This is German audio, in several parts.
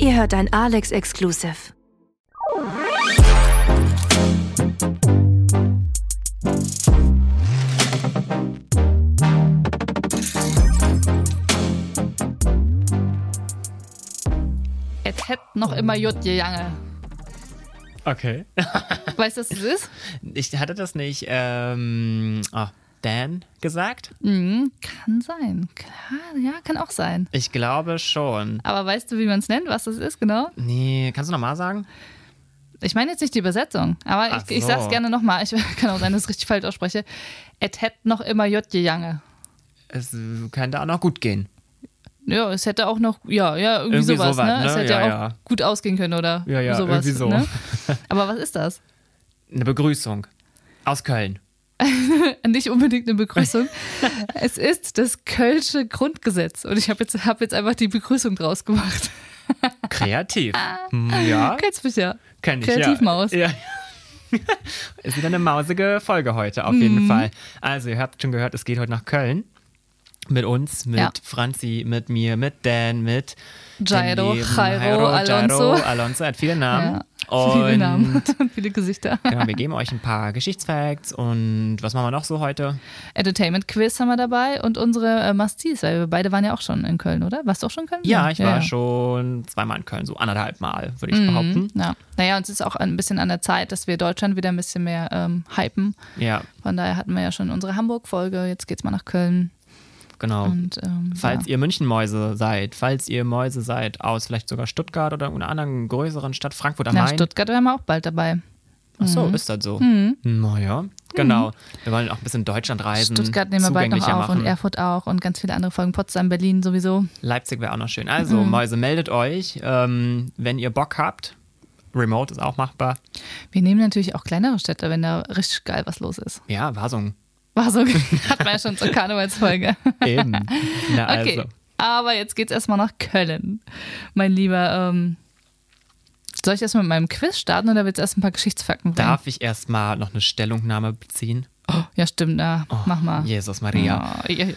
Ihr hört ein Alex Exclusive. Es hätte noch immer Jut gegangen. Okay. Weißt du, was das ist? Ich hatte das nicht, ähm, oh, Dan gesagt? Mhm, kann sein. Klar, ja, kann auch sein. Ich glaube schon. Aber weißt du, wie man es nennt, was das ist, genau? Nee, kannst du nochmal sagen? Ich meine jetzt nicht die Übersetzung, aber Ach ich, ich so. sag's gerne nochmal. Ich kann auch sein, dass ich es richtig falsch ausspreche. Es hätte noch immer Jut gegangen. Es könnte auch noch gut gehen. Ja, es hätte auch noch, ja, ja, irgendwie, Irgendwie sowas, sowas, ne? ne? Es hätte ja, Ja, auch ja. gut ausgehen können oder Ja, ja, sowas. irgendwie so. Ne? Aber was ist das? Eine Begrüßung. Aus Köln. Nicht unbedingt eine Begrüßung. es ist das Kölsche Grundgesetz. Und ich habe jetzt, hab jetzt einfach die Begrüßung draus gemacht. Kreativ. Hm, ja, Kennst mich ja. kenn ich. Kreativmaus. Ja. ja. Ist wieder eine mausige Folge heute, auf jeden Fall. Also, ihr habt schon gehört, es geht heute nach Köln. Mit uns, mit Ja. Franzi, mit mir, mit Dan, mit Jairo, Jairo, Alonso. Jairo, Alonso hat viele Namen. Ja, Und viele Namen und viele Gesichter. Genau, wir geben euch ein paar Geschichtsfacts und was machen wir noch so heute? Entertainment Quiz haben wir dabei und unsere äh, Mastis, weil wir beide waren ja auch schon in Köln, oder? Warst du auch schon in Köln? Ja, ich war ja. schon zweimal in Köln, so anderthalb Mal, würde ich Mhm, behaupten. Ja. Naja, und es ist auch ein bisschen an der Zeit, dass wir Deutschland wieder ein bisschen mehr ähm, hypen. Ja, Von daher hatten wir ja schon unsere Hamburg-Folge, jetzt geht's mal nach Köln. Genau. Und, ähm, Falls ja. ihr Münchenmäuse seid, falls ihr Mäuse seid aus vielleicht sogar Stuttgart oder einer anderen größeren Stadt, Frankfurt am Na, Main. Stuttgart wären wir auch bald dabei. Ach so, ist das so? Naja, genau. Wir wollen auch ein bisschen Deutschland reisen. Mhm. Stuttgart nehmen wir bald noch auf machen. und Erfurt auch und ganz viele andere Folgen. Potsdam, Berlin sowieso. Leipzig wäre auch noch schön. Also, Mhm. Mäuse, meldet euch, ähm, wenn ihr Bock habt. Remote ist auch machbar. Wir nehmen natürlich auch kleinere Städte, wenn da richtig geil was los ist. Ja, Wasung. War so, hatten wir ja schon zur Karnevalsfolge. Eben. Na, Okay. also. Aber jetzt geht's erstmal nach Köln. Mein Lieber, ähm, soll ich erstmal mit meinem Quiz starten oder willst du erst ein paar Geschichtsfakten bringen? Darf ich erstmal noch eine Stellungnahme beziehen? Oh, ja, stimmt, ja. Mach mal. Jesus Maria. Oh, ja, ja.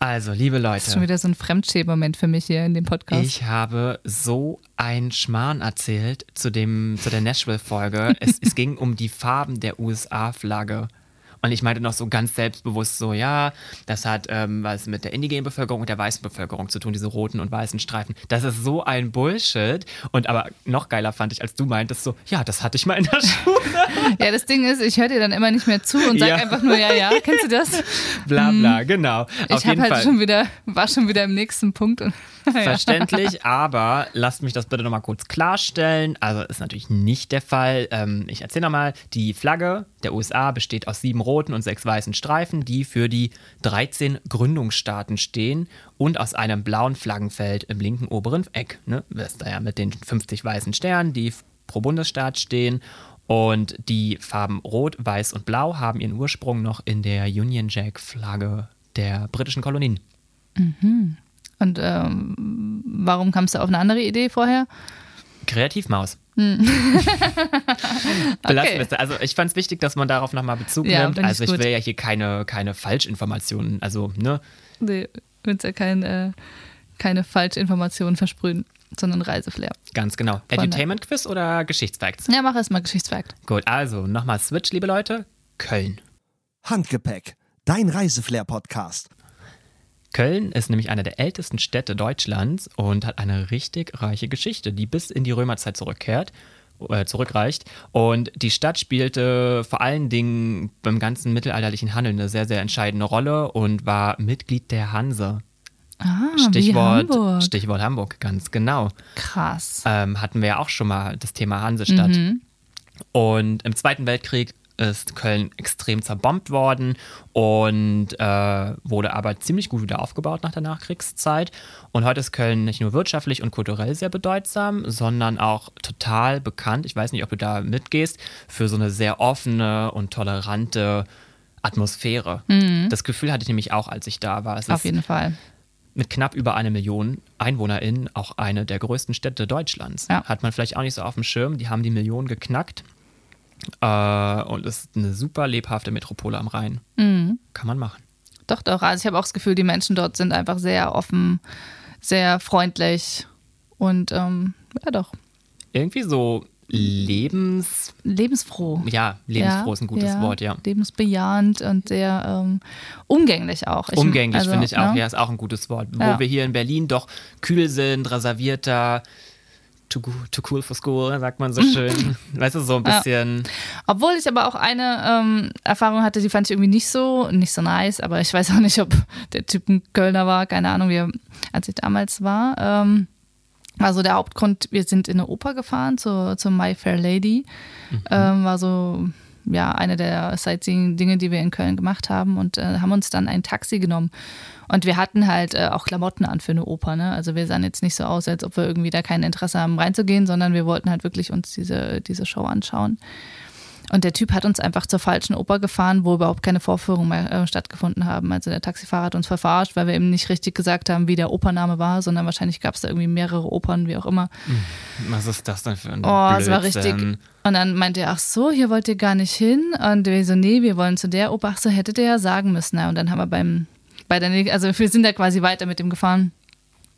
Also, liebe Das ist schon Leute, wieder so ein Fremdschämen-Moment für mich hier in dem Podcast. ich habe so einen Schmarrn erzählt zu, dem, zu der Nashville-Folge. es, es ging um die Farben der USA-Flagge. Und ich meinte noch so ganz selbstbewusst so, ja, das hat ähm, was mit der indigenen Bevölkerung und der weißen Bevölkerung zu tun, diese roten und weißen Streifen. Das ist so ein Bullshit. Und aber noch geiler fand ich, als du meintest so, ja, das hatte ich mal in der Schule. Ja, das Ding ist, ich höre dir dann immer nicht mehr zu und sag Ja. einfach nur ja, ja. Kennst du das? Bla bla, genau. Auf Mhm. ich habe halt Fall. schon wieder, war schon wieder im nächsten Punkt. Und, ja. Verständlich, aber lasst mich das bitte nochmal kurz klarstellen. Also ist natürlich nicht der Fall. Ähm, ich erzähle nochmal, die Flagge der USA besteht aus sieben roten und sechs weißen Streifen, die für die 13 Gründungsstaaten stehen und aus einem blauen Flaggenfeld im linken oberen Eck. Ne? Das ist da ja mit den 50 weißen Sternen, die pro Bundesstaat stehen. Und die Farben Rot, Weiß und Blau haben ihren Ursprung noch in der Union Jack-Flagge der britischen Kolonien. Und ähm, warum kamst du auf eine andere Idee vorher? Kreativmaus. Hm. Belassen wir es. Also ich fand es wichtig, dass man darauf nochmal Bezug Ja, nimmt. ich Also ich gut. will ja hier keine, keine Falschinformationen. Also, ne? Nee, willst ja kein, äh, keine Falschinformationen versprühen, sondern Reiseflair. Ganz genau. Edutainment-Quiz oder Geschichtsfacts? Ja, mach erstmal Geschichtsfakt. Gut, also nochmal Switch, liebe Leute. Köln. Handgepäck, dein Reiseflair-Podcast. Köln ist nämlich eine der ältesten Städte Deutschlands und hat eine richtig reiche Geschichte, die bis in die Römerzeit zurückkehrt, äh, zurückreicht. Und die Stadt spielte vor allen Dingen beim ganzen mittelalterlichen Handel eine sehr, sehr entscheidende Rolle und war Mitglied der Hanse. Ah, Stichwort Hamburg. Stichwort Hamburg, ganz genau. Krass. Ähm, hatten wir ja auch schon mal das Thema Hansestadt. Und im Zweiten Weltkrieg ist Köln extrem zerbombt worden und äh, wurde aber ziemlich gut wieder aufgebaut nach der Nachkriegszeit. Und heute ist Köln nicht nur wirtschaftlich und kulturell sehr bedeutsam, sondern auch total bekannt. Ich weiß nicht, ob du da mitgehst, für so eine sehr offene und tolerante Atmosphäre. Das Gefühl hatte ich nämlich auch, als ich da war. Es Auf ist jeden Fall. mit knapp über eine Million EinwohnerInnen auch eine der größten Städte Deutschlands. Ja. Hat man vielleicht auch nicht so auf dem Schirm. Die haben die Million geknackt. Äh, und ist eine super lebhafte Metropole am Rhein. Mhm. Kann man machen. Doch, doch. Also ich habe auch das Gefühl, die Menschen dort sind einfach sehr offen, sehr freundlich Und ähm, ja doch, Irgendwie so lebens... lebensfroh. Ja, lebensfroh ist ein gutes Wort, ja. Lebensbejahend und sehr ähm, umgänglich auch. Ich- Umgänglich also, finde ich auch, ne? ja, ist auch ein gutes Wort. Wo Ja. wir hier in Berlin doch kühl sind, reservierter, too, too cool for school, sagt man so schön. weißt du, so ein Ja. bisschen. Obwohl ich aber auch eine ähm, Erfahrung hatte, die fand ich irgendwie nicht so, nicht so nice, aber ich weiß auch nicht, ob der Typ ein Kölner war, keine Ahnung, wie, er- als ich damals war. Ähm, war so der Hauptgrund, wir sind in eine Oper gefahren, zur, zur My Fair Lady. Ähm, war so, ja, eine der Sightseeing-Dinge, die wir in Köln gemacht haben und äh, haben uns dann ein Taxi genommen. Und wir hatten halt äh, auch Klamotten an für eine Oper, ne? Also wir sahen jetzt nicht so aus, als ob wir irgendwie da kein Interesse haben, reinzugehen, sondern wir wollten halt wirklich uns diese, diese Show anschauen. Und der Typ hat uns einfach zur falschen Oper gefahren, wo überhaupt keine Vorführungen mehr äh, stattgefunden haben. Also der Taxifahrer hat uns verarscht, weil wir eben nicht richtig gesagt haben, wie der Opername war, sondern wahrscheinlich gab es da irgendwie mehrere Opern, wie auch immer. Was ist das denn für ein Oh, es war Blödsinn? richtig. Und dann meinte er, ach so, hier wollt ihr gar nicht hin. Und wir so, nee, wir wollen zu der Oper. Ach so, hättet ihr ja sagen müssen. Ja, und dann haben wir beim, bei der, also wir sind da quasi weiter mit dem gefahren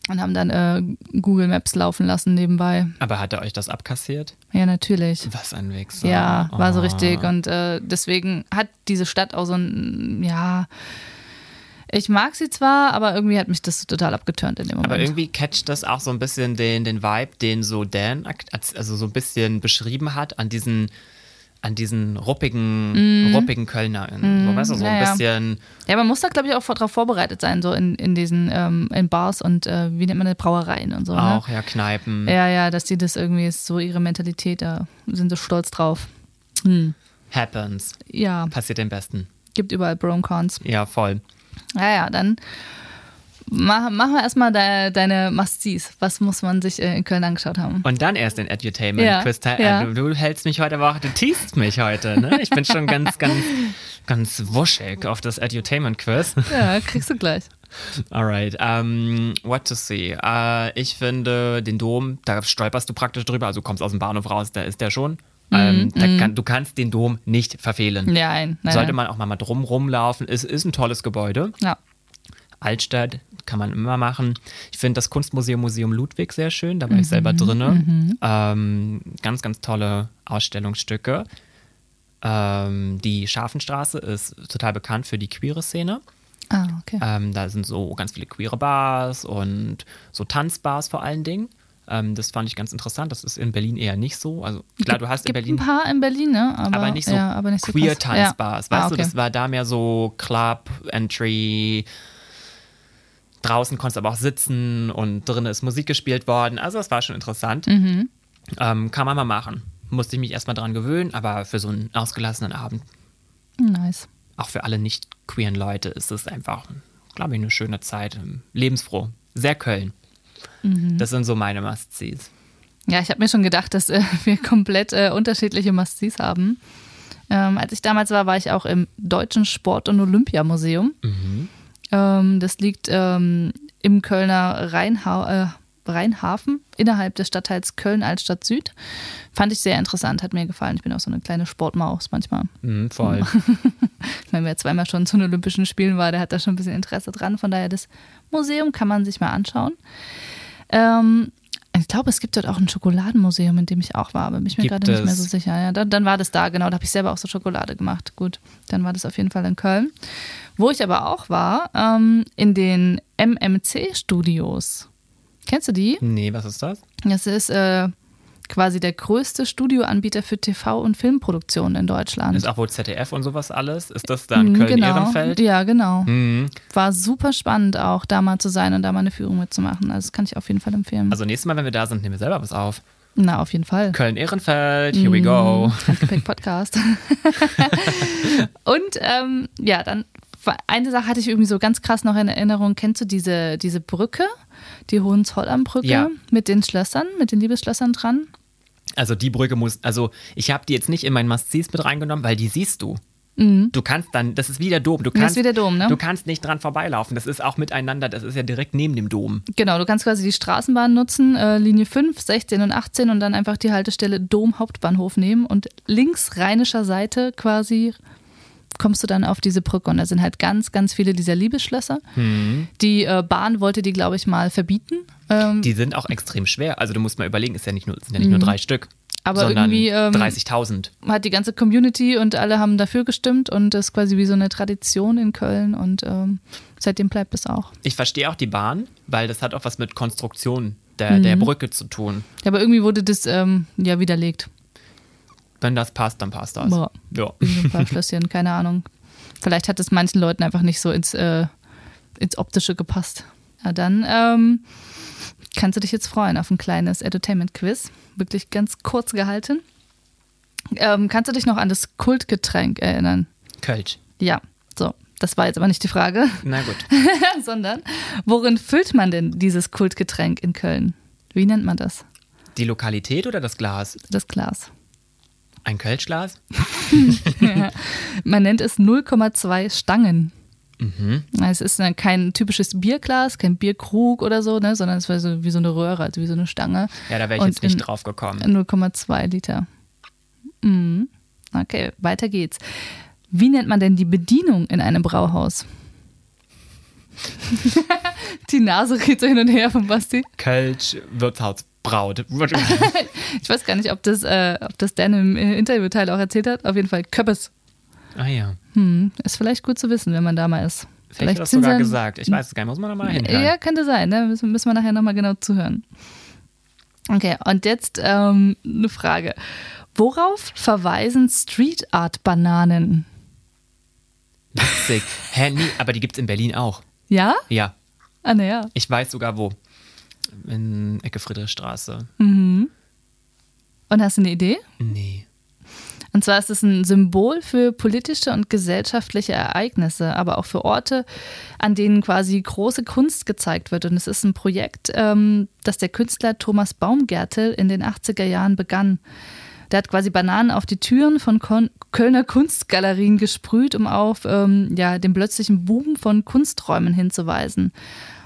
und haben dann äh, Google Maps laufen lassen nebenbei. Aber hat er euch das abkassiert? Ja, natürlich. Was ein Wichser. Ja, war so Oh. richtig. Und äh, deswegen hat diese Stadt auch so ein, ja, ich mag sie zwar, aber irgendwie hat mich das total abgeturnt in dem Moment. Aber irgendwie catcht das auch so ein bisschen den, den Vibe, den so Dan also so ein bisschen beschrieben hat an diesen, an diesen ruppigen, ruppigen Kölnern. So, weißt du, so ein Mhm. ja, ja. bisschen. ja, man muss da, glaube ich, auch darauf vorbereitet sein, so in, in diesen ähm, in Bars und äh, wie nennt man das, Brauereien und so. Auch, ja, Kneipen. Ne? Ja, ja, dass die das irgendwie ist, so ihre Mentalität, da sind sie stolz drauf. Hm. Happens. Ja, Passiert den Besten. gibt überall Bromcons. Ja, voll. Ja, ja, dann mach, machen wir erstmal de, deine Must-Sees. Was muss man sich äh, in Köln angeschaut haben? Und dann erst den Edutainment. Ja, ja. äh, du, du hältst mich heute aber auch, du teast mich heute. Ne? Ich bin schon ganz, ganz, ganz wuschig auf das Edutainment-Quiz. Ja, kriegst du gleich. Alright, um, what to see? Äh, ich finde den Dom, da stolperst du praktisch drüber, also du kommst aus dem Bahnhof raus, da ist der schon. Ähm, da kann, du kannst den Dom nicht verfehlen. Nein, nein. Sollte man auch mal, mal drum rumlaufen. Es ist ein tolles Gebäude. Ja. Altstadt kann man immer machen. Ich finde das Kunstmuseum Museum Ludwig sehr schön, da war ich selber drinne. Ähm, ganz, ganz tolle Ausstellungsstücke. Ähm, die Scharfenstraße ist total bekannt für die queere Szene. Ah, okay. Ähm, da sind so ganz viele queere Bars und so Tanzbars vor allen Dingen. Ähm, das fand ich ganz interessant. Das ist in Berlin eher nicht so. Also klar, du hast in Gibt Berlin ein paar in Berlin, ne? Aber, aber nicht so ja, aber nicht so queer. Tanzbars. Ja. Weißt ah, du, okay. das war da mehr so Club, Entry. Draußen konntest du aber auch sitzen und drinnen ist Musik gespielt worden. Also das war schon interessant. Mhm. Ähm, kann man mal machen. Musste ich mich erstmal dran gewöhnen, aber für so einen ausgelassenen Abend, Nice. auch für alle nicht queeren Leute, ist es einfach, glaube ich, eine schöne Zeit. Lebensfroh. Sehr Köln. Mhm. Das sind so meine Must-Sees. Ja, ich habe mir schon gedacht, dass äh, wir komplett äh, unterschiedliche Must-Sees haben. Ähm, als ich damals war, war ich auch im Deutschen Sport- und Olympiamuseum. Ähm, das liegt ähm, im Kölner Rheinha äh, Rheinhafen innerhalb des Stadtteils Köln-Altstadt Süd. Fand ich sehr interessant, hat mir gefallen. Ich bin auch so eine kleine Sportmaus manchmal. Mhm, voll. Ich meine, wer zweimal schon zu den Olympischen Spielen war, der hat da schon ein bisschen Interesse dran. Von daher, das Museum kann man sich mal anschauen. Ähm, ich glaube, es gibt dort auch ein Schokoladenmuseum, in dem ich auch war, aber bin ich mir gerade nicht mehr so sicher. Ja, dann, dann war das da, genau. Da habe ich selber auch so Schokolade gemacht. Gut, dann war das auf jeden Fall in Köln. Wo ich aber auch war, ähm, in den MMC-Studios. Kennst du die? nee, was ist das? Das ist äh, quasi der größte Studioanbieter für TV- und Filmproduktionen in Deutschland. Ist auch wohl ZDF und sowas alles? Ist das dann Mhm, Köln-Ehrenfeld? Ja, genau. Mhm. War super spannend auch, da mal zu sein und da mal eine Führung mitzumachen. Also das kann ich auf jeden Fall empfehlen. Also nächstes Mal, wenn wir da sind, nehmen wir selber was auf. Na, auf jeden Fall. Köln-Ehrenfeld, here Mhm. we go. Handgepäck Podcast. und ähm, ja, dann eine Sache hatte ich irgendwie so ganz krass noch in Erinnerung. Kennst du diese, diese Brücke, die Hohenzollernbrücke Ja. mit den Schlössern, mit den Liebesschlössern dran? Also die Brücke muss, also ich habe die jetzt nicht in mein Must-Sees mit reingenommen, weil die siehst du. Du kannst dann, das ist wie der Dom. Du Mhm. Das ist kannst, wie der Dom, ne? Du kannst nicht dran vorbeilaufen. Das ist auch miteinander, das ist ja direkt neben dem Dom. Genau, du kannst quasi die Straßenbahn nutzen, äh, Linie 5, 16 und 18 und dann einfach die Haltestelle Dom Hauptbahnhof nehmen und links rheinischer Seite quasi kommst du dann auf diese Brücke und da sind halt ganz, ganz viele dieser Liebesschlösser. Mhm. Die äh, Bahn wollte die, glaube ich, mal verbieten. Ähm, Die sind auch extrem schwer. Also du musst mal überlegen, ist ja nicht nur, es sind ja nicht nur drei Stück. Mhm. Aber sondern irgendwie, ähm, 30.000. hat die ganze Community und alle haben dafür gestimmt und das ist quasi wie so eine Tradition in Köln und ähm, seitdem bleibt es auch. Ich verstehe auch die Bahn, weil das hat auch was mit Konstruktion der, der Mhm. Brücke zu tun. Ja, aber irgendwie wurde das ähm, ja widerlegt. Wenn das passt, dann passt das. Boah. Ja. Ein paar Schlösschen, keine Ahnung. Vielleicht hat es manchen Leuten einfach nicht so ins, äh, ins Optische gepasst. Ja, dann ähm, kannst du dich jetzt freuen auf ein kleines Entertainment-Quiz. Wirklich ganz kurz gehalten. Ähm, kannst du dich noch an das Kultgetränk erinnern? Kölsch. Ja, so. Das war jetzt aber nicht die Frage, Na gut. sondern worin füllt man denn dieses Kultgetränk in Köln? Wie nennt man das? Die Lokalität oder das Glas? Das Glas. Ein Kölschglas? Man nennt es 0,2 Stangen. Mhm. Es ist dann kein typisches Bierglas, kein Bierkrug oder so, ne, sondern es war so wie so eine Röhre, also wie so eine Stange. Ja, da wäre ich Und jetzt nicht drauf gekommen. 0,2 Liter. Mhm. Okay, weiter geht's. Wie nennt man denn die Bedienung in einem Brauhaus? die Nase geht so hin und her von Basti. Kölsch, Wirtshaus, Braut. Ich weiß gar nicht, ob das, äh, ob das Dan im äh, Interviewteil auch erzählt hat. Auf jeden Fall Köppes. ah ja. Hm, ist vielleicht gut zu wissen, wenn man da mal ist. Vielleicht, hat das sogar gesagt. Ich weiß es gar nicht. Muss man da mal hinhören. Ja, könnte sein. Ne? Müssen, müssen wir nachher nochmal genau zuhören. Okay, und jetzt ähm, eine Frage. Worauf verweisen Street Art Bananen? Witzig. Hä, nee, aber die gibt es in Berlin auch. Ja? Ja, Ah, naja. ich weiß sogar wo. In Ecke Friedrichstraße. Und hast du eine Idee? Nee. Und zwar ist es ein Symbol für politische und gesellschaftliche Ereignisse, aber auch für Orte, an denen quasi große Kunst gezeigt wird. Und es ist ein Projekt, ähm, das der Künstler Thomas Baumgärtel in den 80er Jahren begann. Der hat quasi Bananen auf die Türen von Kon Kölner Kunstgalerien gesprüht, um auf ähm, ja, den plötzlichen Boom von Kunsträumen hinzuweisen.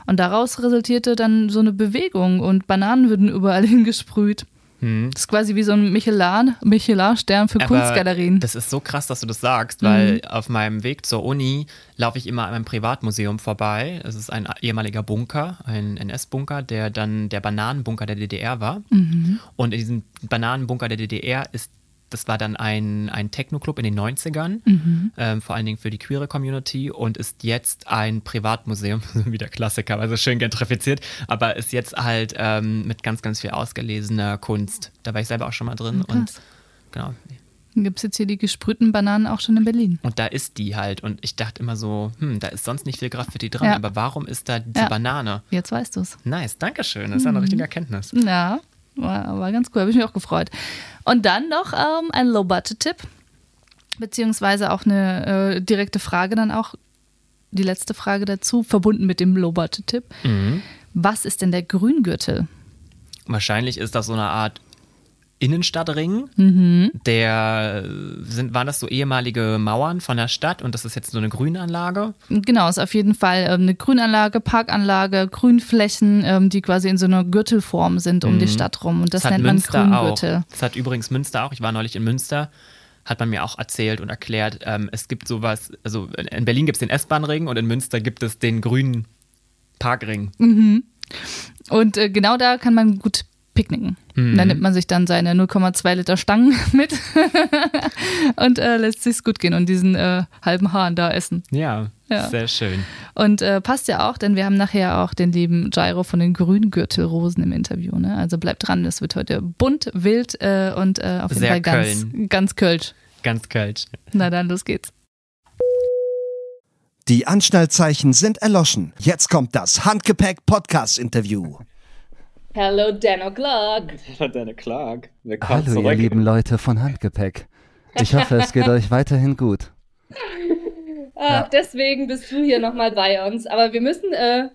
Und daraus resultierte dann so eine Bewegung und Bananen würden überall hingesprüht. Das ist quasi wie so ein Michelin- Michelin-Stern für Aber Kunstgalerien. Das ist so krass, dass du das sagst, Mhm. weil auf meinem Weg zur Uni laufe ich immer an einem Privatmuseum vorbei. Es ist ein ehemaliger Bunker, ein NS-Bunker, der dann der Bananenbunker der DDR war. Mhm. Und in diesem Bananenbunker der DDR ist das war dann ein, ein Techno-Club in den 90ern, Mhm. ähm, vor allen Dingen für die queere Community und ist jetzt ein Privatmuseum, wie der Klassiker, also schön gentrifiziert, aber ist jetzt halt ähm, mit ganz, ganz viel ausgelesener Kunst. Da war ich selber auch schon mal drin und Krass. genau, Gibt es jetzt hier die gesprühten Bananen auch schon in Berlin? und da ist die halt. Und ich dachte immer so, hm, da ist sonst nicht viel Graffiti dran, Ja. aber warum ist da diese Ja. Banane? Jetzt weißt du es. Nice, danke schön. Das ist Mhm. eine richtige Erkenntnis. Ja, war, war ganz cool. Habe ich mich auch gefreut. Und dann noch ähm, ein Low-Budget-Tipp, beziehungsweise auch eine äh, direkte Frage dann auch, die letzte Frage dazu, verbunden mit dem Low-Budget-Tipp. Mhm. Was ist denn der Grüngürtel? Wahrscheinlich ist das so eine Art Innenstadtring. Mhm. Der sind, waren das so ehemalige Mauern von der Stadt und das ist jetzt so eine Grünanlage. Genau, ist auf jeden Fall ähm, eine Grünanlage, Parkanlage, Grünflächen, ähm, die quasi in so einer Gürtelform sind um die Stadt rum. Und das, hat nennt man Münster Grüngürtel. auch. Das hat übrigens Münster auch. Ich war neulich in Münster. Hat man mir auch erzählt und erklärt, ähm, es gibt sowas, also in Berlin gibt es den S-Bahn-Ring und in Münster gibt es den grünen Parkring. Und äh, genau da kann man gut picknicken. Mhm. Da nimmt man sich dann seine 0,2 Liter Stangen mit und äh, lässt sich's gut gehen und diesen äh, halben Hahn da essen. Ja, Ja. sehr schön. Und äh, passt ja auch, denn wir haben nachher auch den lieben Gyro von den Grüngürtelrosen im Interview. Ne? Also bleibt dran, es wird heute bunt, wild äh, und äh, auf jeden Sehr Fall ganz, Köln. ganz Kölsch. Ganz kalt. Na dann, los geht's. Die Anschnallzeichen sind erloschen. Jetzt kommt das Handgepäck-Podcast-Interview. Hello, Dan O'Clock. Deine Clark. Willkommen Hallo, ihr lieben Leute von Handgepäck. Ich hoffe, es geht euch weiterhin gut. Ah, Deswegen bist du hier nochmal bei uns. Aber wir müssen äh,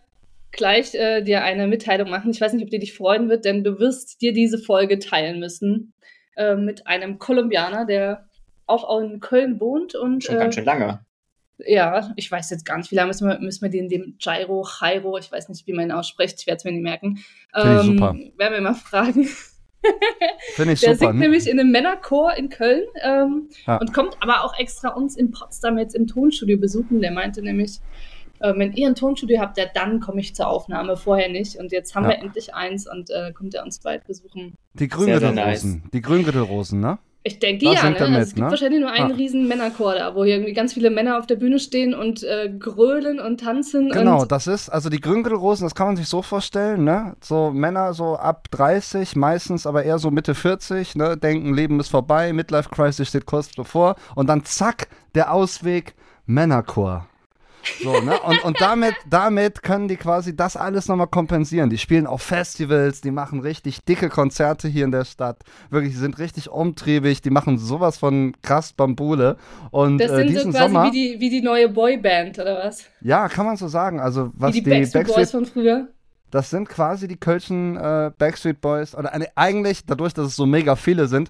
gleich äh, dir eine Mitteilung machen. Ich weiß nicht, ob die dich freuen wird, denn du wirst dir diese Folge teilen müssen äh, mit einem Kolumbianer, der auch in Köln wohnt. Und Schon äh, ganz schön lange. Ja, ich weiß jetzt gar nicht, wie lange müssen wir, müssen wir den, dem Gyro, Jairo, ich weiß nicht, wie man ihn ausspricht, ich werde es mir nicht merken. Finde ich super. Werden wir mal fragen. Finde ich Der super. singt nämlich in einem Männerchor in Köln ähm, Ja. und kommt aber auch extra uns in Potsdam jetzt im Tonstudio besuchen. Der meinte nämlich, äh, wenn ihr ein Tonstudio habt, ja, dann komme ich zur Aufnahme, vorher nicht. Und jetzt haben Ja. wir endlich eins und äh, kommt er uns bald besuchen. die Grüngürtelrosen. Die Grüngürtelrosen, ne? Ich denke Da ja, ne? er mit, also es gibt ne? wahrscheinlich nur einen Ah. riesen Männerchor da, wo hier irgendwie ganz viele Männer auf der Bühne stehen und äh, grölen und tanzen. Genau, und das ist, also die Grüngürtelrosen, das kann man sich so vorstellen, ne? So Männer so ab 30, meistens aber eher so Mitte 40, ne? Denken, Leben ist vorbei, Midlife Crisis steht kurz bevor und dann zack, der Ausweg, Männerchor. So, ne? Und, und damit, damit können die quasi das alles nochmal kompensieren. Die spielen auf Festivals, die machen richtig dicke Konzerte hier in der Stadt. Wirklich, die sind richtig umtriebig, die machen sowas von krass Bambule. Und das äh, sind so diesen quasi Sommer, wie, die, wie die neue Boyband, oder was? ja, kann man so sagen. Also, was wie die, Backstreet Boys von früher. das sind quasi die Kölschen äh, Backstreet Boys. Oder eine, eigentlich, dadurch, dass es so mega viele sind,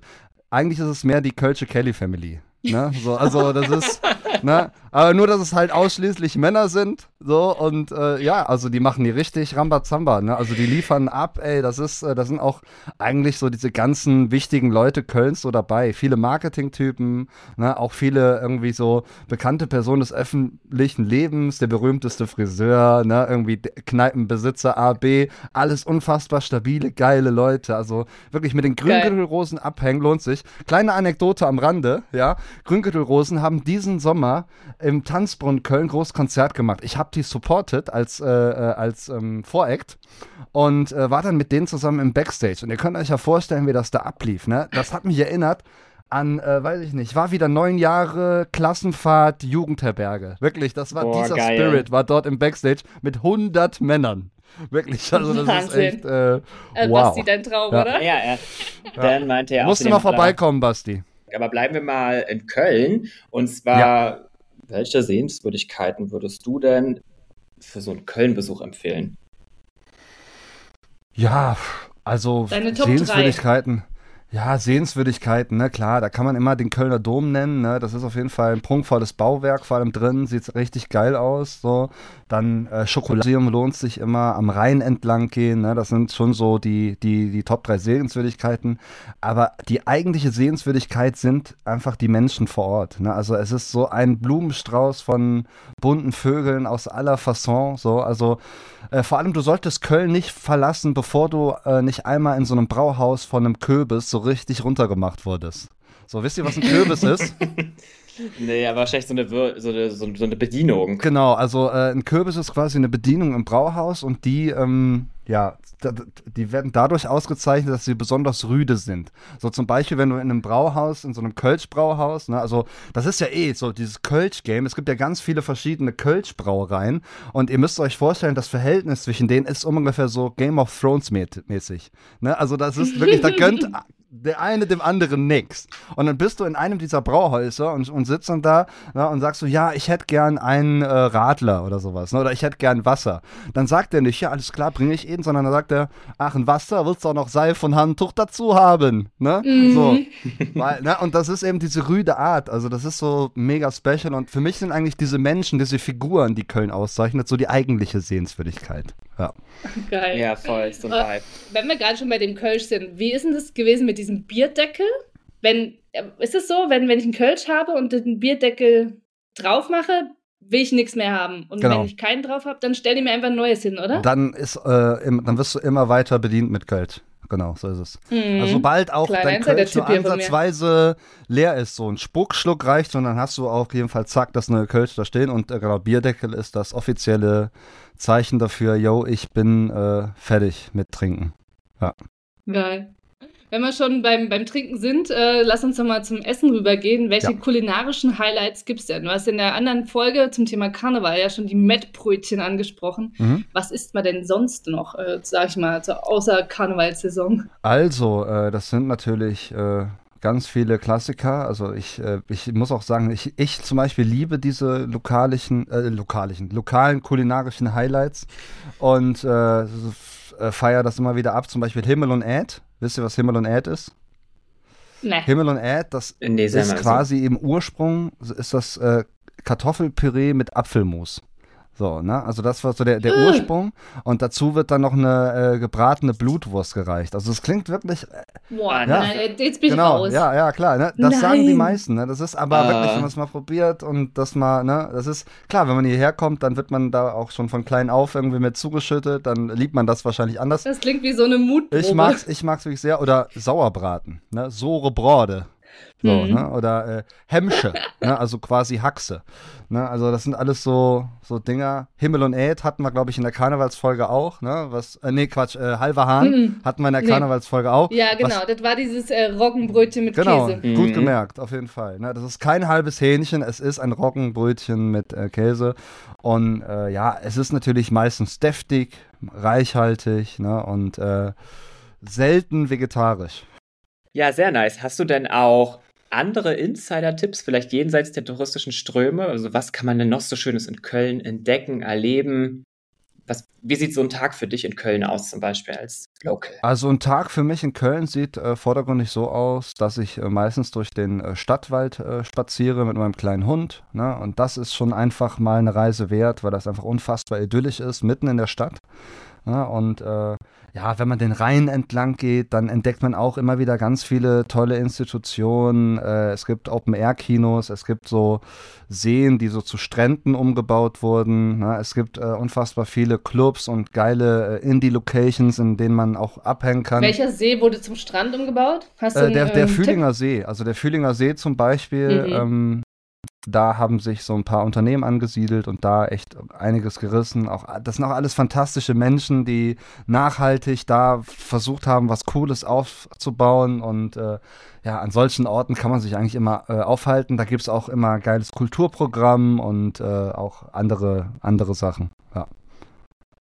eigentlich ist es mehr die Kölsche Kelly Family. Ne? So, also das ist, ne? Aber nur, dass es halt ausschließlich Männer sind. So, und äh, ja, also die machen die richtig Rambazamba, ne? Also die liefern ab, ey, das ist, äh, da sind auch eigentlich so diese ganzen wichtigen Leute Kölns so dabei. Viele Marketingtypen, ne? Auch viele irgendwie so bekannte Personen des öffentlichen Lebens, der berühmteste Friseur, ne? Irgendwie Kneipenbesitzer A, B, alles unfassbar stabile, geile Leute. Also wirklich mit den. Grüngürtelrosen abhängen lohnt sich. Kleine Anekdote am Rande, ja. Grüngürtelrosen haben diesen Sommer im Tanzbrunnen Köln großes Konzert gemacht. Ich habe die supported als, äh, äh, als ähm, Voract und äh, war dann mit denen zusammen im Backstage. Und ihr könnt euch ja vorstellen, wie das da ablief. Ne? Das hat mich erinnert an, äh, weiß ich nicht, war wieder neun Jahre Klassenfahrt Jugendherberge. Wirklich, das war Boah, dieser geil. Spirit, war dort im Backstage mit 100 Männern. Wirklich, also das ist Wahnsinn. echt, äh, Äh, wow. Basti, dein Traum, Ja. oder? Ja, er, dann meinte er auch Musst zu du dem mal vorbeikommen, Basti. Aber bleiben wir mal in Köln. Und zwar, welche Sehenswürdigkeiten würdest du denn für so einen Köln-Besuch empfehlen? Ja, also Deine Top Sehenswürdigkeiten. Ja, Sehenswürdigkeiten, ne, klar, da kann man immer den Kölner Dom nennen, ne, das ist auf jeden Fall ein prunkvolles Bauwerk, vor allem drin sieht richtig geil aus, so. Dann äh, Schokoladeum lohnt sich immer, am Rhein entlang gehen, ne, das sind schon so die, die, die Top 3 Sehenswürdigkeiten, aber die eigentliche Sehenswürdigkeit sind einfach die Menschen vor Ort, ne, also es ist so ein Blumenstrauß von bunten Vögeln aus aller Fasson, so, also äh, vor allem, du solltest Köln nicht verlassen, bevor du äh, nicht einmal in so einem Brauhaus von einem Kürbis so richtig runtergemacht wurdest. So, wisst ihr, was ein Kürbis ist? Nee, aber wahrscheinlich so eine, so eine, so eine Bedienung. Genau, also äh, ein Kürbis ist quasi eine Bedienung im Brauhaus und die, ähm, ja, die werden dadurch ausgezeichnet, dass sie besonders rüde sind. So zum Beispiel, wenn du in einem Brauhaus, in so einem Kölsch-Brauhaus, ne, also das ist ja eh so dieses Kölsch-Game. Es gibt ja ganz viele verschiedene Kölsch-Brauereien und ihr müsst euch vorstellen, das Verhältnis zwischen denen ist ungefähr so Game of Thrones mä- mäßig. Ne? Also das ist wirklich, da gönnt der eine dem anderen nix. Und dann bist du in einem dieser Brauhäuser und, und sitzt dann da ne, und sagst so, ja, ich hätte gern einen äh, Radler oder sowas, ne, oder ich hätte gern Wasser. Dann sagt er nicht, ja, alles klar, bringe ich eben, sondern dann sagt er, ach, ein Wasser, willst du auch noch Seife und Handtuch dazu haben, ne? So. Weil, ne, und das ist eben diese rüde Art, also das ist so mega special und für mich sind eigentlich diese Menschen, diese Figuren, die Köln auszeichnet, so die eigentliche Sehenswürdigkeit. Ja. Geil. Ja, voll, ist so ein Vibe. Wenn wir gerade schon bei dem Kölsch sind, wie ist denn das gewesen mit diesem Bierdeckel? Wenn, äh, ist es so, wenn, wenn ich einen Kölsch habe und den Bierdeckel drauf mache, will ich nichts mehr haben. Und Genau. wenn ich keinen drauf habe, dann stell dir mir einfach ein neues hin, oder? Dann ist, äh, im, dann wirst du immer weiter bedient mit Kölsch. Genau, so ist es. Mhm. Also sobald auch Kleiner dein Kölsch nur ansatzweise leer ist, so ein Spuckschluck reicht und dann hast du auf jeden Fall zack das neue Kölsch da stehen und äh, genau, Bierdeckel ist das offizielle Zeichen dafür, yo, ich bin äh, fertig mit Trinken. Geil. Wenn wir schon beim, beim Trinken sind, äh, lass uns doch mal zum Essen rübergehen. Welche Ja. kulinarischen Highlights gibt's denn? Du hast in der anderen Folge zum Thema Karneval ja schon die Mettbrötchen angesprochen. Mhm. Was isst man denn sonst noch, äh, sag ich mal, so außer Karnevalssaison? Also, äh, das sind natürlich äh, ganz viele Klassiker. Also ich, äh, ich muss auch sagen, ich, ich zum Beispiel liebe diese lokalischen, äh, lokalischen, lokalen kulinarischen Highlights und äh, äh, feiere das immer wieder ab. Zum Beispiel Himmel und Äd. Wisst ihr, was Himmel und Äd ist? Ne. Himmel und Äd, das Nee, ist mal so. quasi im Ursprung ist das äh, Kartoffelpüree mit Apfelmus. So, ne? Also das war so der, der Äh. Ursprung. Und dazu wird dann noch eine äh, gebratene Blutwurst gereicht. Also es klingt wirklich Boah, Ja. nein, jetzt bin ich genau, raus. ja, ja, klar. Ne? Das sagen die Nein. meisten. Ne? Das ist aber Ah. wirklich, wenn man es mal probiert und das mal, ne, das ist klar, wenn man hierher kommt, dann wird man da auch schon von klein auf irgendwie mit zugeschüttet, dann liebt man das wahrscheinlich anders. Das klingt wie so eine Mutprobe. Ich mag's, ich mag's wirklich sehr. Oder Sauerbraten, ne? Sore Brode. So, Mhm. ne? Oder äh, Hemmsche, ne? also quasi Haxe. Ne? Also das sind alles so, so Dinger. Himmel und Äd hatten wir, glaube ich, in der Karnevalsfolge auch. Ne? Was, äh, nee, Quatsch, äh, halber Hahn Mhm. hatten wir in der Nee. Karnevalsfolge auch. Ja, genau. Was, Das war dieses äh, Roggenbrötchen mit Genau, Käse. Mhm. gut gemerkt, auf jeden Fall. Ne? Das ist kein halbes Hähnchen, es ist ein Roggenbrötchen mit äh, Käse. Und äh, ja, es ist natürlich meistens deftig, reichhaltig ne? und äh, selten vegetarisch. Ja, sehr nice. Hast du denn auch andere Insider-Tipps, vielleicht jenseits der touristischen Ströme? Also was kann man denn noch so Schönes in Köln entdecken, erleben? Was, wie sieht so ein Tag für dich in Köln aus, zum Beispiel als Local? Also ein Tag für mich in Köln sieht äh, vordergründig so aus, dass ich äh, meistens durch den äh, Stadtwald äh, spaziere mit meinem kleinen Hund. Ne? Und das ist schon einfach mal eine Reise wert, weil das einfach unfassbar idyllisch ist, mitten in der Stadt. Ja, und äh, ja, wenn man den Rhein entlang geht, dann entdeckt man auch immer wieder ganz viele tolle Institutionen. Äh, es gibt Open-Air-Kinos, es gibt so Seen, die so zu Stränden umgebaut wurden. Ne? Es gibt äh, unfassbar viele Clubs und geile äh, Indie-Locations, in denen man auch abhängen kann. Welcher See wurde zum Strand umgebaut? Hast du Äh, einen, der, der ähm, Fühlinger See, also der Fühlinger See zum Beispiel, Mhm. ähm, da haben sich so ein paar Unternehmen angesiedelt und da echt einiges gerissen. Auch, das sind auch alles fantastische Menschen, die nachhaltig da versucht haben, was Cooles aufzubauen. Und äh, ja, an solchen Orten kann man sich eigentlich immer äh, aufhalten. Da gibt es auch immer geiles Kulturprogramm und äh, auch andere, andere Sachen. Ja.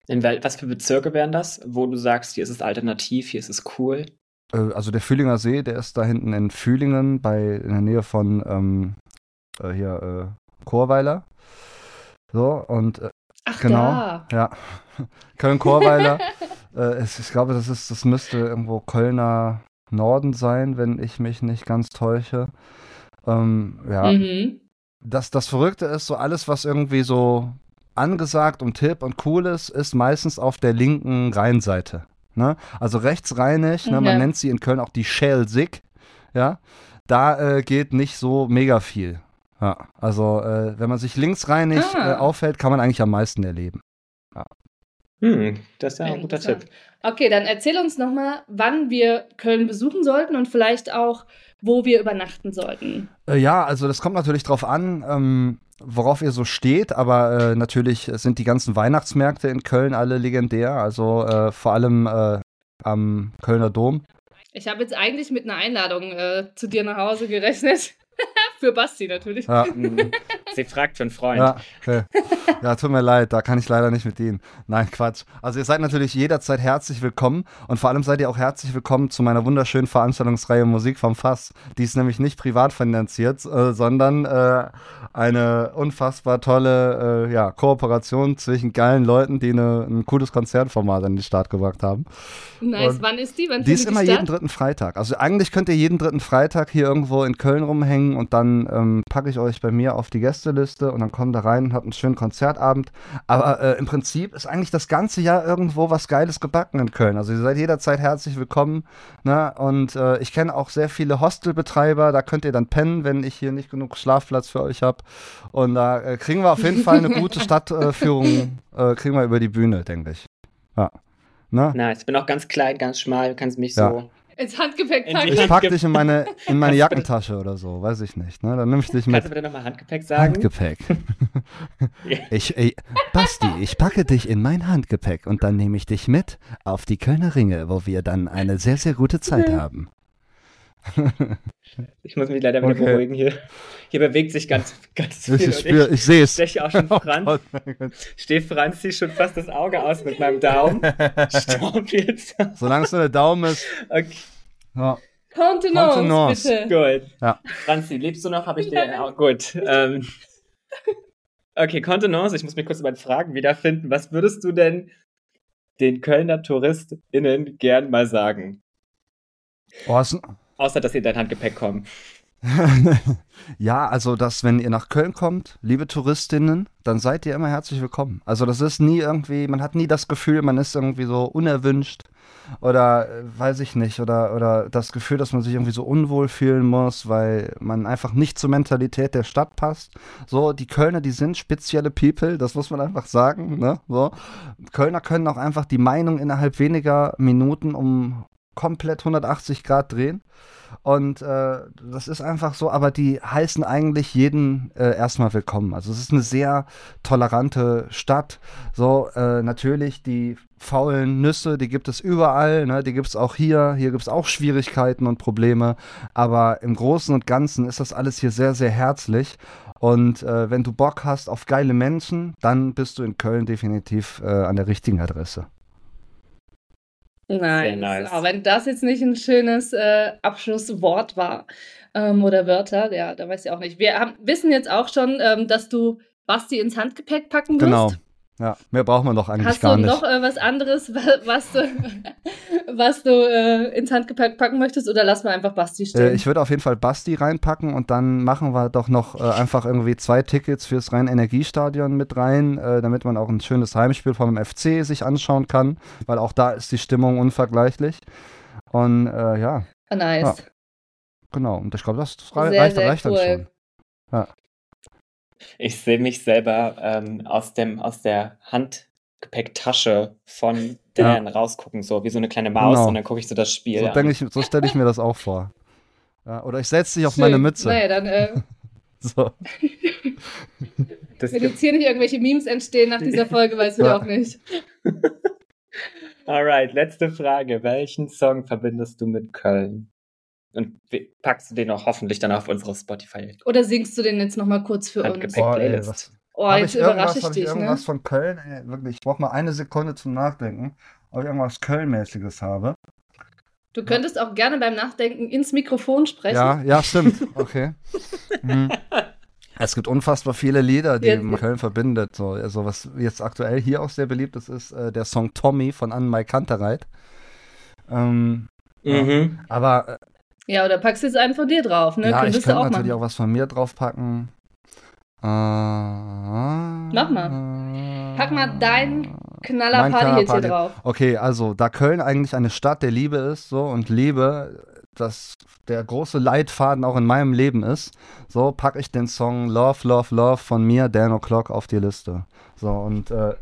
In was für Bezirke wären das, wo du sagst, hier ist es alternativ, hier ist es cool? Äh, also der Fühlinger See, der ist da hinten in Fühlingen, bei, in der Nähe von ähm, äh, hier äh, Chorweiler. So, und äh, Ach, genau. da. ja, Köln-Chorweiler. äh, es, ich glaube, das ist, das müsste irgendwo Kölner Norden sein, wenn ich mich nicht ganz täusche. Ähm, ja, Mhm. das, das Verrückte ist, so alles, was irgendwie so angesagt und hip und cool ist, ist meistens auf der linken Rheinseite. Ne? Also rechtsrheinig, ne? man nennt sie in Köln auch die Schelsig, ja. Da äh, geht nicht so mega viel. Ja, also äh, wenn man sich linksrheinig Ah. äh, aufhält, kann man eigentlich am meisten erleben. Hm, das ist ja ein guter. Tipp. Okay, dann erzähl uns nochmal, wann wir Köln besuchen sollten und vielleicht auch, wo wir übernachten sollten. Äh, ja, also das kommt natürlich drauf an, ähm, worauf ihr so steht, aber äh, natürlich sind die ganzen Weihnachtsmärkte in Köln alle legendär, also äh, vor allem äh, am Kölner Dom. Ich habe jetzt eigentlich mit einer Einladung äh, zu dir nach Hause gerechnet. Für Basti natürlich. Ja. Sie fragt für einen Freund. ja, okay. ja, tut mir leid, da kann ich leider nicht mit dienen. Nein, Quatsch. Also ihr seid natürlich jederzeit herzlich willkommen und vor allem seid ihr auch herzlich willkommen zu meiner wunderschönen Veranstaltungsreihe Musik vom Fass. Die ist nämlich nicht privat finanziert, äh, sondern äh, eine unfassbar tolle äh, ja, Kooperation zwischen geilen Leuten, die eine, ein cooles Konzertformat an den Start gebracht haben. Nice. Und Wann ist die? Wann Die ist immer die jeden dritten Freitag. Also eigentlich könnt ihr jeden dritten Freitag hier irgendwo in Köln rumhängen und dann ähm, packe ich euch bei mir auf die Gästeliste und dann kommt da rein und habt einen schönen Konzertabend. Aber äh, im Prinzip ist eigentlich das ganze Jahr irgendwo was Geiles gebacken in Köln. Also ihr seid jederzeit herzlich willkommen. Ne? Und äh, ich kenne auch sehr viele Hostelbetreiber. Da könnt ihr dann pennen, wenn ich hier nicht genug Schlafplatz für euch habe. Und da äh, kriegen wir auf jeden Fall eine gute Stadtführung, äh, kriegen wir über die Bühne, denke ich. Ja. Ne? Nice. Ich bin auch ganz klein, ganz schmal, du kannst mich Ja. so. Ins Handgepäck packen. Ich pack dich in meine, in meine Kannst Jackentasche oder so, weiß ich nicht. Ne? Dann nimm ich dich Kannst mit du bitte nochmal Handgepäck sagen? Handgepäck. ich, ich, Basti, ich packe dich in mein Handgepäck und dann nehme ich dich mit auf die Kölner Ringe, wo wir dann eine sehr, sehr gute Zeit haben. Ich muss mich leider wieder Okay. beruhigen hier. Hier bewegt sich ganz, ganz viel. Ich, und ich, spür, ich sehe es. steche auch schon Oh Franz. Mein Gott. Stehe Franz zieht schon fast das Auge aus mit meinem Daumen. Stopp jetzt. Solange es nur der Daumen ist. Okay, Ja. Kontenance, Kontenance. bitte. gut. Ja. Franzi, lebst du noch? Habe ich dir. Oh, gut. Ähm, okay, Kontenance. Ich muss mich kurz in meinen Fragen wiederfinden. Was würdest du denn den Kölner TouristInnen gern mal sagen? Oh, ist, Außer, dass in dein Handgepäck kommen. ja, also dass, wenn ihr nach Köln kommt, liebe Touristinnen, dann seid ihr immer herzlich willkommen. Also das ist nie irgendwie, man hat nie das Gefühl, man ist irgendwie so unerwünscht oder äh, weiß ich nicht, oder, oder das Gefühl, dass man sich irgendwie so unwohl fühlen muss, weil man einfach nicht zur Mentalität der Stadt passt. So, die Kölner, die sind spezielle People, das muss man einfach sagen. Ne? So. Kölner können auch einfach die Meinung innerhalb weniger Minuten um komplett 180 Grad drehen. Und äh, das ist einfach so, aber die heißen eigentlich jeden äh, erstmal willkommen. Also es ist eine sehr tolerante Stadt. So, äh, natürlich die faulen Nüsse, die gibt es überall, ne? die gibt es auch hier. Hier gibt es auch Schwierigkeiten und Probleme. Aber im Großen und Ganzen ist das alles hier sehr, sehr herzlich. Und äh, wenn du Bock hast auf geile Menschen, dann bist du in Köln definitiv äh, an der richtigen Adresse. Nice. nice. Aber wenn das jetzt nicht ein schönes äh, Abschlusswort war ähm, oder Wörter, ja, da weiß ich auch nicht. Wir haben, wissen jetzt auch schon, ähm, dass du Basti ins Handgepäck packen wirst. Genau. Ja, mehr braucht man doch eigentlich Hast gar nicht. Hast du noch äh, was anderes, was du, was du äh, ins Handgepäck packen möchtest oder lassen wir einfach Basti Äh, stehen? ich würde auf jeden Fall Basti reinpacken und dann machen wir doch noch äh, einfach irgendwie zwei Tickets fürs Rhein-Energiestadion mit rein, äh, damit man auch ein schönes Heimspiel vom FC sich anschauen kann, weil auch da ist die Stimmung unvergleichlich. Und äh, ja, nice. Ja. genau. Und ich glaube, das, das rei- Sehr, reicht, sehr reicht dann cool. schon. Ja. Ich sehe mich selber ähm, aus, dem, aus der Handgepäcktasche von Dan rausgucken, so wie so eine kleine Maus Genau. und dann gucke ich so das Spiel So, an. ich, so stelle ich mir das auch vor. Ja, oder ich setze dich auf Schön. meine Mütze. Naja, dann, äh, So. Das wenn jetzt hier nicht irgendwelche Memes entstehen nach dieser Folge, weiß ich Ja. auch nicht. Alright, letzte Frage. Welchen Song verbindest du mit Köln? Und wie- packst du den auch hoffentlich dann auf unsere Spotify? Oder singst du den jetzt nochmal kurz für uns? Handgepäck. Boah, ey, Playlist. was, Oh, jetzt ich überrasche ich hab ich dich, ne? irgendwas von Köln? Ey, wirklich, ich brauche mal eine Sekunde zum Nachdenken, ob ich irgendwas Kölnmäßiges habe. Du könntest auch gerne beim Nachdenken ins Mikrofon sprechen. Ja, ja, stimmt. Okay. Mhm. Es gibt unfassbar viele Lieder, die Ja. Köln verbindet. So, also was jetzt aktuell hier auch sehr beliebt ist, ist äh, der Song Tommy von Anne-Mai Kantereit. Ähm, Mhm. aber äh, Ja, oder packst du jetzt einen von dir drauf, ne? ja, ich Könntest du könnte auch natürlich machen. auch was von mir draufpacken. Äh, Mach mal. Pack mal dein Mein Knaller-Party-Hit hier drauf. Okay, also da Köln eigentlich eine Stadt der Liebe ist, so und Liebe, das der große Leitfaden auch in meinem Leben ist, so packe ich den Song Love, Love, Love von mir, Dan O'Clock, auf die Liste. So und äh,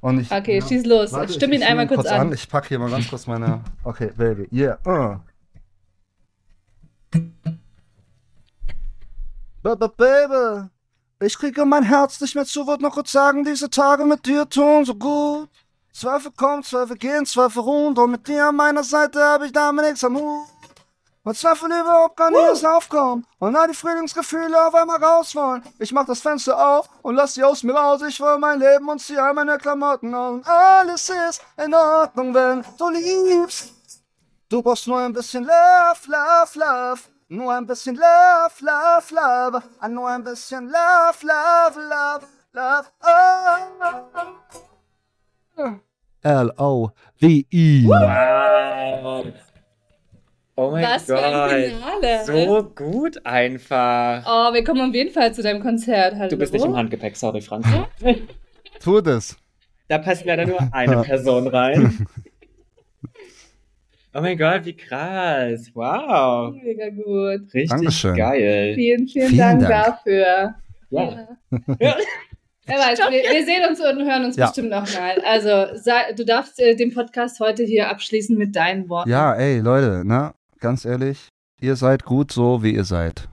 und ich Okay, ja, schieß los. warte, Stimm ich- ihn ich einmal stimme kurz an. Ich packe hier mal ganz kurz meine. Okay, Baby, yeah. Uh. Baby, Baby, ich kriege mein Herz nicht mehr zu, wollte noch kurz sagen, diese Tage mit dir tun so gut. Zweifel kommen, Zweifel gehen, Zweifel ruhen, doch mit dir an meiner Seite hab ich damit nichts am Hut. Weil Zweifel überhaupt gar nicht erst aufkommen und all die Frühlingsgefühle auf einmal raus wollen. Ich mach das Fenster auf und lass sie aus mir raus. Ich will mein Leben und zieh all meine Klamotten an. Und alles ist in Ordnung, wenn du liebst. Du brauchst nur ein bisschen Love, Love, Love. Nur ein bisschen Love, Love, Love. Ah, Nur ein bisschen Love, Love, Love, Love. Oh. L-O-V-E. Wow. Oh mein Was für ein Gott. Finale. So gut einfach. Oh, wir kommen auf jeden Fall zu deinem Konzert. Hallo. Du bist nicht im Handgepäck, sorry, Franz. Tu das. Da passt leider nur eine Person rein. Oh mein Gott, wie krass. Wow. Mega gut. Richtig Dankeschön. geil. Vielen, vielen, Vielen Dank, Dank. dafür. Ja. Wer weiß, wir, wir sehen uns und hören uns Ja. bestimmt noch mal. Also, sei, du darfst äh, den Podcast heute hier abschließen mit deinen Worten. Ja, ey, Leute, ne? Ganz ehrlich, ihr seid gut so, wie ihr seid.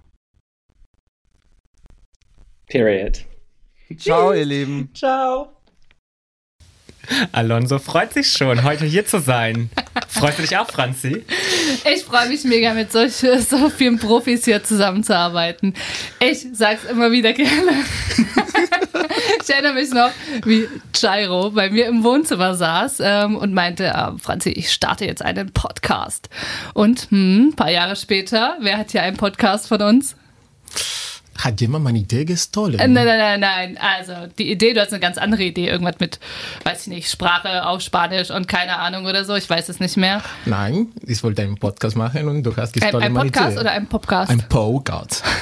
Period. Ciao, ihr Lieben. Ciao. Alonso freut sich schon, heute hier zu sein. Freust du dich auch, Franzi? Ich freue mich mega, mit solch, so vielen Profis hier zusammenzuarbeiten. Ich sag's immer wieder gerne. ich erinnere mich noch, wie Jairo bei mir im Wohnzimmer saß ähm, und meinte, ah, Franzi, ich starte jetzt einen Podcast. Und hm, ein paar Jahre später, wer hat hier einen Podcast von uns? Hat jemand meine Idee gestohlen? Äh, Nein, nein, nein, nein. Also, die Idee, du hast eine ganz andere Idee. Irgendwas mit, weiß ich nicht, Sprache auf Spanisch und keine Ahnung oder so. Ich weiß es nicht mehr. Nein, ich wollte einen Podcast machen und du hast Ein, gestohlen ein meine Podcast Idee. oder ein Podcast? Ein Podcast.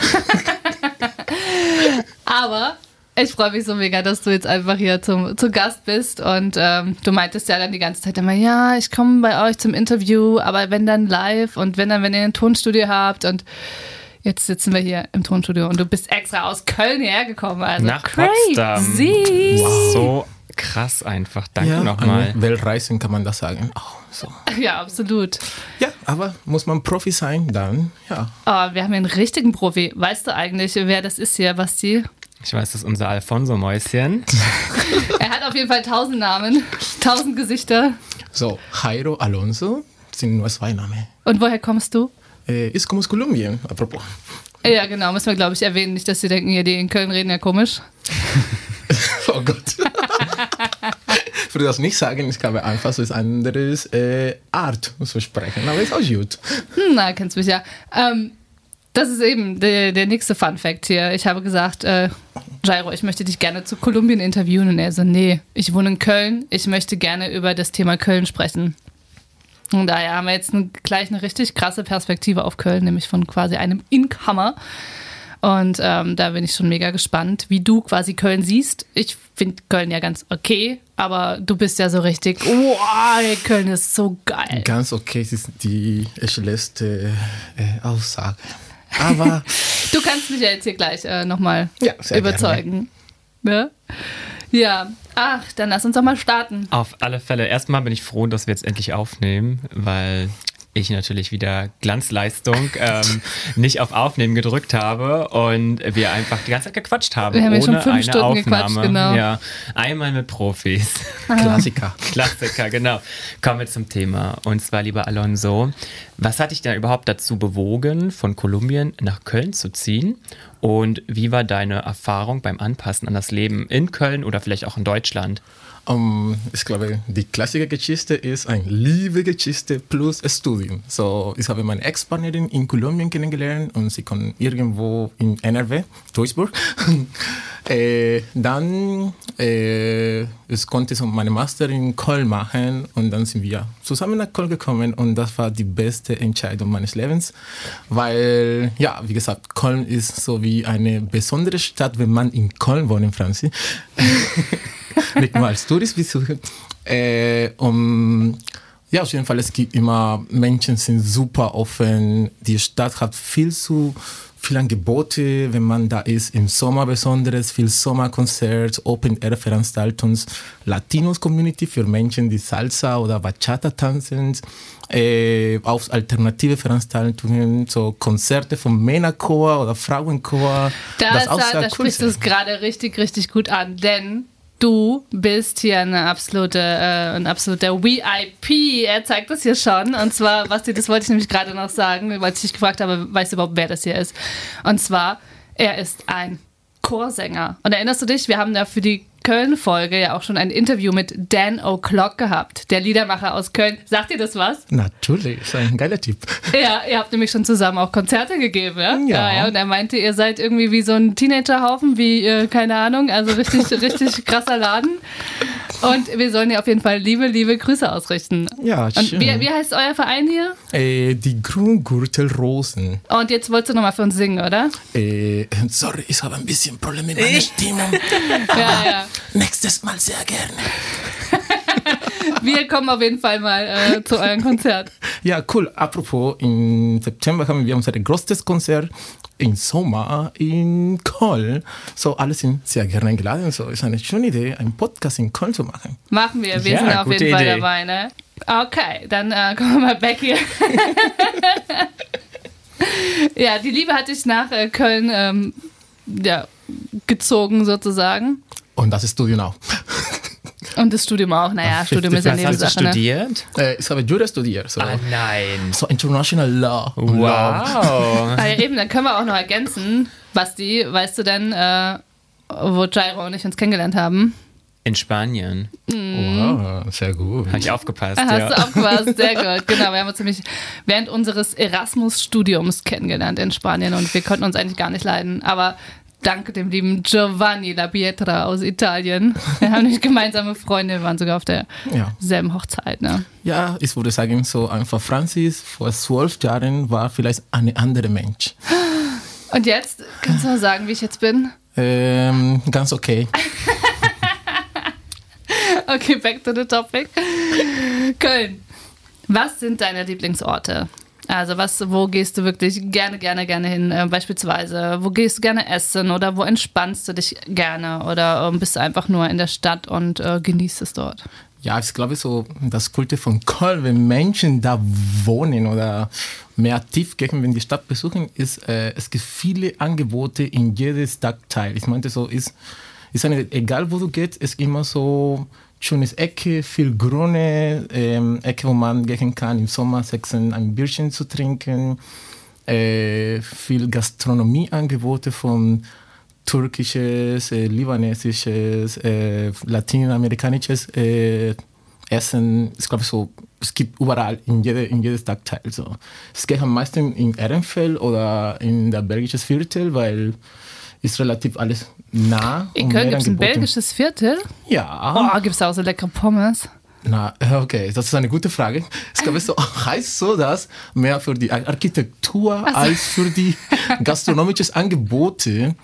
Aber ich freue mich so mega, dass du jetzt einfach hier zum, zu Gast bist. Und ähm, du meintest ja dann die ganze Zeit immer, ja, ich komme bei euch zum Interview, aber wenn dann live und wenn dann, wenn ihr ein Tonstudio habt und jetzt sitzen wir hier im Tonstudio und du bist extra aus Köln hierher gekommen. Also Nach crazy. Potsdam. So krass einfach. Danke ja, nochmal. Weltreisen kann man das sagen. Oh, so. Ja, absolut. Ja, aber muss man Profi sein, dann ja. Oh, wir haben hier einen richtigen Profi. Weißt du eigentlich, wer das ist hier, Basti? Ich weiß, das ist unser Alfonso-Mäuschen. Er hat auf jeden Fall tausend Namen, tausend Gesichter. So, Jairo Alonso sind nur zwei Namen. Und woher kommst du? Äh, ist Kolumbien, apropos. Ja, genau, müssen wir, glaube ich, erwähnen. Nicht, dass sie denken, hier, die in Köln reden ja komisch. Oh Gott. ich würde das nicht sagen, ich glaube einfach, so ist anderes äh, Art zu sprechen, aber ist auch gut. Hm, na, kennst mich ja. Ähm, das ist eben der, der nächste Fun Fact hier. Ich habe gesagt, äh, Jairo, ich möchte dich gerne zu Kolumbien interviewen. Und er so, nee, ich wohne in Köln. Ich möchte gerne über das Thema Köln sprechen. Und daher haben wir jetzt gleich eine richtig krasse Perspektive auf Köln, nämlich von quasi einem Incomer. Und ähm, da bin ich schon mega gespannt, wie du quasi Köln siehst. Ich finde Köln ja ganz okay, aber du bist ja so richtig, wow, ey, Köln ist so geil. Ganz okay, es ist die schlechte äh, Aussage. Aber Du kannst mich ja jetzt hier gleich äh, nochmal Ja, überzeugen. Ne? Ja, ach, dann lass uns doch mal starten. Auf alle Fälle. Erstmal bin ich froh, dass wir jetzt endlich aufnehmen, weil ich natürlich wieder Glanzleistung ähm, nicht auf Aufnehmen gedrückt habe und wir einfach die ganze Zeit gequatscht haben. Wir haben ja ohne schon fünf eine Stunden Aufnahme. gequatscht, genau. Ja, einmal mit Profis. Klassiker. Klassiker, genau. Kommen wir zum Thema. Und zwar, lieber Alonso, was hat dich denn überhaupt dazu bewogen, von Kolumbien nach Köln zu ziehen? Und wie war deine Erfahrung beim Anpassen an das Leben in Köln oder vielleicht auch in Deutschland? Um, ich glaube, die klassische Geschichte ist eine Liebe-Geschichte plus Studium. So, ich habe meine Ex-Partnerin in Kolumbien kennengelernt und sie kommt irgendwo in NRW, Duisburg. äh, dann äh, ich konnte so meine Master in Köln machen und dann sind wir zusammen nach Köln gekommen und das war die beste Entscheidung meines Lebens, weil, ja, wie gesagt, Köln ist so wie eine besondere Stadt, wenn man in Köln wohnt, in Franzi nicht nur als Tourist. Äh, um, ja, auf jeden Fall, es gibt immer, Menschen sind super offen. Die Stadt hat viel zu viele Angebote, wenn man da ist, im Sommer besonders, viel Sommerkonzert, Open-Air-Veranstaltungen, Latinos-Community für Menschen, die Salsa oder Bachata tanzen, äh, auch alternative Veranstaltungen, so Konzerte vom Männerchor oder Frauenchor. Da, das ist, auch da, sehr da cool sprichst du es gerade richtig, richtig gut an, denn du bist hier eine absolute, äh, ein absoluter VIP. Er zeigt das hier schon. Und zwar, Basti, das wollte ich nämlich gerade noch sagen, weil ich dich gefragt habe, weißt du überhaupt, wer das hier ist? Und zwar, er ist ein Chorsänger. Und erinnerst du dich, wir haben da für die Köln-Folge ja auch schon ein Interview mit Dan O'Clock gehabt, der Liedermacher aus Köln. Sagt dir das was? Natürlich, ist ein geiler Typ. Ja, ihr habt nämlich schon zusammen auch Konzerte gegeben, ja? Ja. ja. Und er meinte, ihr seid irgendwie wie so ein Teenagerhaufen, wie, äh, keine Ahnung, also richtig, richtig krasser Laden. Und wir sollen dir auf jeden Fall liebe, liebe Grüße ausrichten. Ja, Und schön. wie, wie heißt euer Verein hier? Äh, die Grüngürtelrosen. Und jetzt wolltest du nochmal für uns singen, oder? Äh, sorry, ich habe ein bisschen Probleme mit meiner Stimmung. Ja, ja. Nächstes Mal sehr gerne. Wir kommen auf jeden Fall mal äh, zu eurem Konzert. Ja, cool. Apropos, im September haben wir unser größtes Konzert im Sommer in Köln. So, alle sind sehr gerne eingeladen. So, ist eine schöne Idee, einen Podcast in Köln zu machen. Machen wir, wir Ja, sind auf gute jeden Fall Idee. dabei, ne? Okay, dann äh, kommen wir mal back hier. ja, die Liebe hat dich nach äh, Köln ähm, ja, gezogen sozusagen. Und das Studium auch. Und das Studium auch. Naja, Ach, Studium ist ja Was hast du. Ne? studiert? Äh, ich habe Jura studiert. So, Ah, nein. so International Law. Wow. Ja, eben, dann können wir auch noch ergänzen. Basti, weißt du denn, äh, wo Jairo und ich uns kennengelernt haben? In Spanien. Wow, sehr gut. Habe ich aufgepasst. Hast ja. du aufgepasst, sehr gut. Genau, wir haben uns nämlich während unseres Erasmus-Studiums kennengelernt in Spanien und wir konnten uns eigentlich gar nicht leiden. Aber danke dem lieben Giovanni La Pietra aus Italien. Wir haben nämlich gemeinsame Freunde, wir waren sogar auf Ja. derselben Hochzeit. Ne? Ja, ich würde sagen, so einfach Francis vor zwölf Jahren war vielleicht ein anderer Mensch. Und jetzt, kannst du mal sagen, wie ich jetzt bin? Ähm, ganz okay. Okay, back to the topic. Köln. Was sind deine Lieblingsorte? Also was, wo gehst du wirklich gerne, gerne, gerne hin? Äh, beispielsweise, wo gehst du gerne essen oder wo entspannst du dich gerne? Oder ähm, bist du einfach nur in der Stadt und äh, genießt es dort? Ja, ich glaube so, das Kulte von Köln, wenn Menschen da wohnen oder mehr aktiv gehen, wenn die Stadt besuchen, ist, äh, es gibt viele Angebote in jedem Stadtteil. Ich meinte so, ist, ist eine, egal wo du gehst, ist immer so schönes Ecke, viel grüne ähm, Ecke, wo man gehen kann, im Sommer sechsen ein Bierchen zu trinken, äh, viel Gastronomieangebote von türkisches, äh, libanesisches, äh, lateinamerikanisches äh, Essen. Ich glaube so, es gibt überall in jedem in jede Stadtteil. So. Es geht am meisten in Ehrenfeld oder in der belgischen Viertel, weil ist relativ alles nah. In Köln gibt es ein belgisches Viertel. Ja. Oh, gibt es auch so leckere Pommes? Na, okay, das ist eine gute Frage. Es so, heißt so, dass mehr für die Architektur als für die gastronomischen Angebote.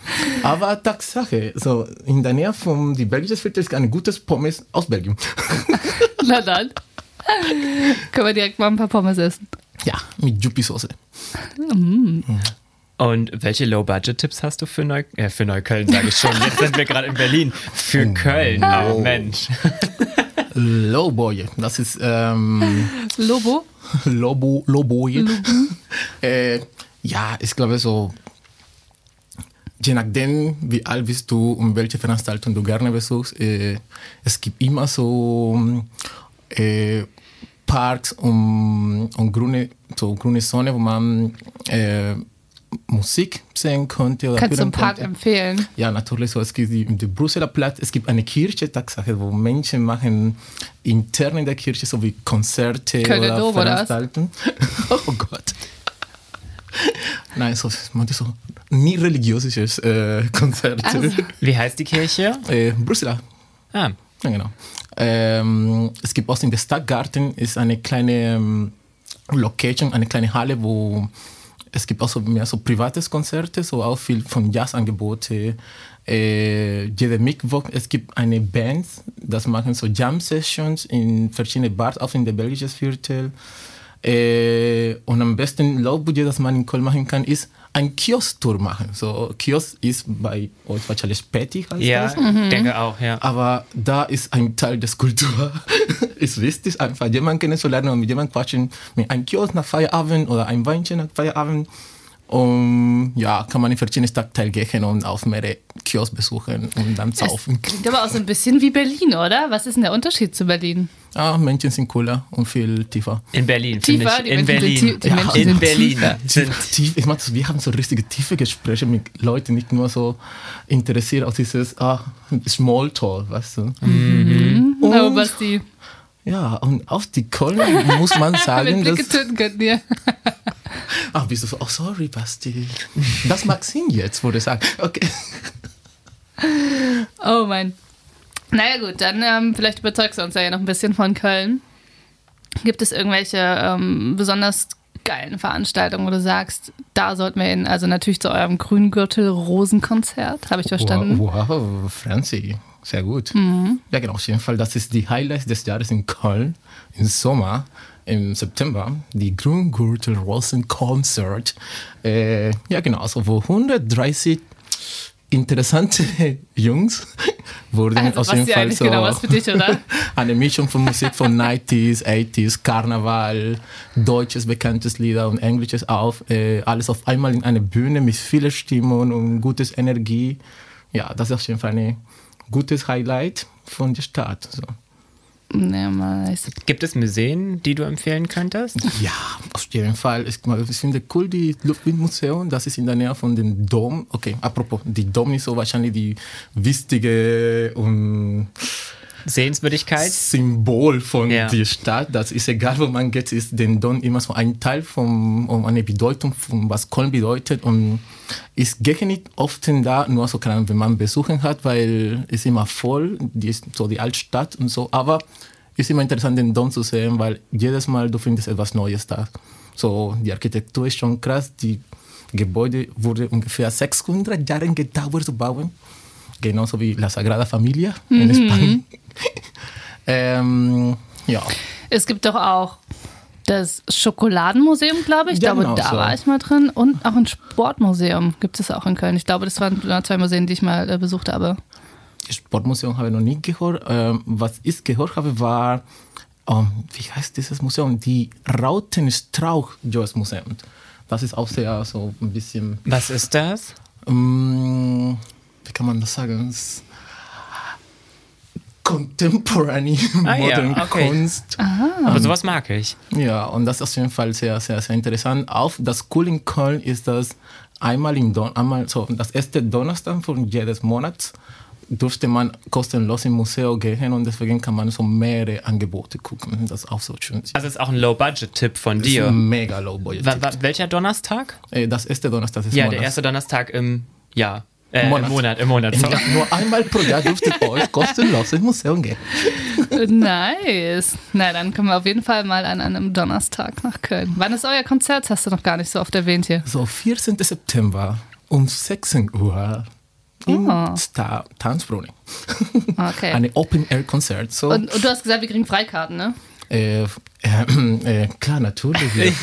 Aber Tatsache, so in der Nähe von die belgische Viertel ist ein gutes Pommes aus Belgien. Na dann. Können wir direkt mal ein paar Pommes essen. Ja, mit Juppie-Soße. Und welche Low-Budget-Tipps hast du für, Neu äh, für Neukölln, sage ich schon. Jetzt sind wir gerade in Berlin. Für Köln. Oh, Mensch. Lowboy, das ist ähm, Lobo? Lobo, Lowboy. äh, ja, ich glaube so, je nachdem, wie alt bist du und welche Veranstaltung du gerne besuchst, äh, es gibt immer so äh, Parks und, und grüne, so grüne Sonne, wo man äh, Musik sehen könnte. Oder Kannst du einen Park könnte. empfehlen? Ja, natürlich. So, es gibt die, die Brüsseler Platz, es gibt eine Kirche, Tatsache, wo Menschen machen intern in der Kirche so wie Konzerte Kölner oder Dom? Veranstaltungen. oh Gott. Nein, so, manche so nie religiöses äh, Konzerte. Also. Wie heißt die Kirche? Äh, Brüsseler. Ah, Ja, genau. Ähm, es gibt auch in der Stadtgarten ist eine kleine ähm, Location, eine kleine Halle, wo es gibt auch so mehr so privates Konzerte, so auch viel von Jazzangebote. Äh, jede Mittwoch, es gibt eine Band, das machen so Jam-Sessions in verschiedenen Bars, auch in der belgischen Viertel. Äh, und am besten Low-Budget, das man in Köln machen kann, ist ein Kiosk-Tour machen. So, Kiosk ist bei euch wahrscheinlich heißt ja, das. denke auch, ja. Aber da ist ein Teil des Kultur. ist wichtig, einfach jemanden kennenzulernen und mit jemandem quatschen, mit einem Kiosk nach Feierabend oder ein Weinchen nach Feierabend. Und ja, kann man in verschiedene Stadtteile gehen und auf mehrere Kiosk besuchen und dann saufen. Klingt aber auch so ein bisschen wie Berlin, oder? Was ist denn der Unterschied zu Berlin? Ah, Menschen sind cooler und viel tiefer. In Berlin, finde Tiefer, ich. die In sind Berlin. in Berlin tiefer. sind Tief, ich meine, wir haben so richtige tiefe Gespräche mit Leuten, nicht nur so interessiert aus dieses ah, Smalltalk, weißt du. Oh, Basti. Ja, und auf die Köln muss man sagen, dass töten könnten wir. Ach, bist du so, oh sorry, Basti. Das mag Sinn jetzt, wo du sagst, okay. Oh mein. Naja gut, dann ähm, vielleicht überzeugst du uns ja noch ein bisschen von Köln. Gibt es irgendwelche ähm, besonders geilen Veranstaltungen, wo du sagst, da sollten wir hin? Also natürlich zu eurem Grüngürtel-Rosenkonzert, habe ich verstanden. Wow, wow, Franzi, sehr gut. Ja, genau, auf jeden Fall, das ist die Highlights des Jahres in Köln im Sommer. Im September, die Grüngürtel Rosen Concert. Äh, ja, genau, also wo 130 interessante Jungs wurden Also, auf jeden Fall so genau was für dich, oder? eine Mischung von Musik von 90s, 80s, Karneval, deutsches bekanntes Lieder und englisches auf, äh, alles auf einmal in einer Bühne mit viel Stimmung und gutes Energie. Ja, das ist auf jeden Fall ein gutes Highlight von der Stadt. So. Ja, nice. Gibt es Museen, die du empfehlen könntest? Ja, auf jeden Fall. Ich, ich finde cool die Luftwindmuseum, das ist in der Nähe von dem Dom. Okay, apropos, die Dom ist so wahrscheinlich die wichtige und Sehenswürdigkeit. Symbol von Ja. der Stadt. Das ist egal, wo man geht, ist den Don immer so ein Teil von um eine Bedeutung von was Köln bedeutet und ich gehe nicht oft da, nur so kann, wenn man besuchen hat, weil es immer voll, die ist so die Altstadt und so, aber es ist immer interessant, den Don zu sehen, weil jedes Mal du findest etwas Neues da. So, die Architektur ist schon krass, die Gebäude wurde ungefähr 600 Jahre gedauert zu bauen genauso wie La Sagrada Familia in Spanien. ähm, ja, Es gibt doch auch das Schokoladenmuseum, glaube ich. Ich Ja, glaube, genau da so. war ich mal drin. Und auch ein Sportmuseum gibt es auch in Köln. Ich glaube, das waren zwei Museen, die ich mal äh, besucht habe. Sportmuseum habe ich noch nie gehört. Ähm, was ich gehört habe, war, ähm, wie heißt dieses Museum? Die Rautenstrauch-Joyce-Museum. Das ist auch sehr so ein bisschen, Was ist das? ähm, wie kann man das sagen? Ist Contemporary Ah, ja, Modern okay. Kunst. Aber sowas mag ich. Ja, und das ist auf jeden Fall sehr, sehr, sehr interessant. Auch das Cool in Köln ist, dass einmal im Don einmal so das erste Donnerstag von jedes Monats durfte man kostenlos im Museum gehen und deswegen kann man so mehrere Angebote gucken. Das ist auch so schön. Also ist auch ein Low-Budget-Tipp von Das ist dir. ein mega low budget. Wa- wa- welcher Donnerstag? Äh, Das erste Donnerstag des Ja, Monats. der erste Donnerstag im Jahr. Äh, Monat. Im Monat, im Monat. Im. Jahr Nur einmal pro Jahr dürftet euch kostenlos ins Museum gehen. nice. Na, dann kommen wir auf jeden Fall mal an einem Donnerstag nach Köln. Wann ist euer Konzert? Das hast du noch gar nicht so oft erwähnt hier. So, 14. September um 16 Uhr im Oh. Star Tanzbrunnen. Okay. Eine Open-Air-Konzert. So. Und, und du hast gesagt, wir kriegen Freikarten, ne? Äh, äh, äh, klar, natürlich.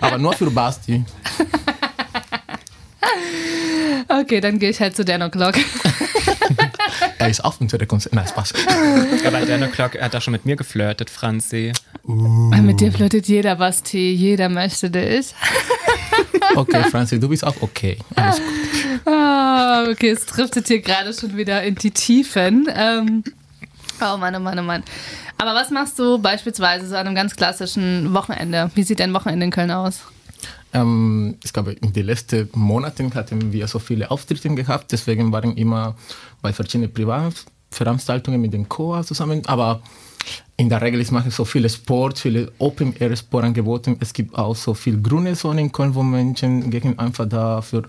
Aber nur für Basti. Okay, dann gehe ich halt zu Dan O'Clock. Er ist auch unter der Konzert. Nein, Spaß. Aber Dan O'Clock hat da schon mit mir geflirtet, Franzi. Mit dir flirtet jeder, Basti. Jeder möchte dich. Okay, Franzi, du bist auch okay. Alles gut. Ah, okay, es driftet hier gerade schon wieder in die Tiefen. Ähm, oh Mann, oh Mann, oh Mann. Aber was machst du beispielsweise so an einem ganz klassischen Wochenende? Wie sieht dein Wochenende in Köln aus? Ähm, ich glaube, in den letzten Monaten hatten wir so viele Auftritte gehabt, deswegen waren immer bei verschiedenen Privatveranstaltungen mit dem Chor zusammen. Aber in der Regel ist mache ich so viele Sport, viele Open-Air-Sport-Angebote. Es gibt auch so viel grüne Zone in Köln, wo Menschen gehen einfach da für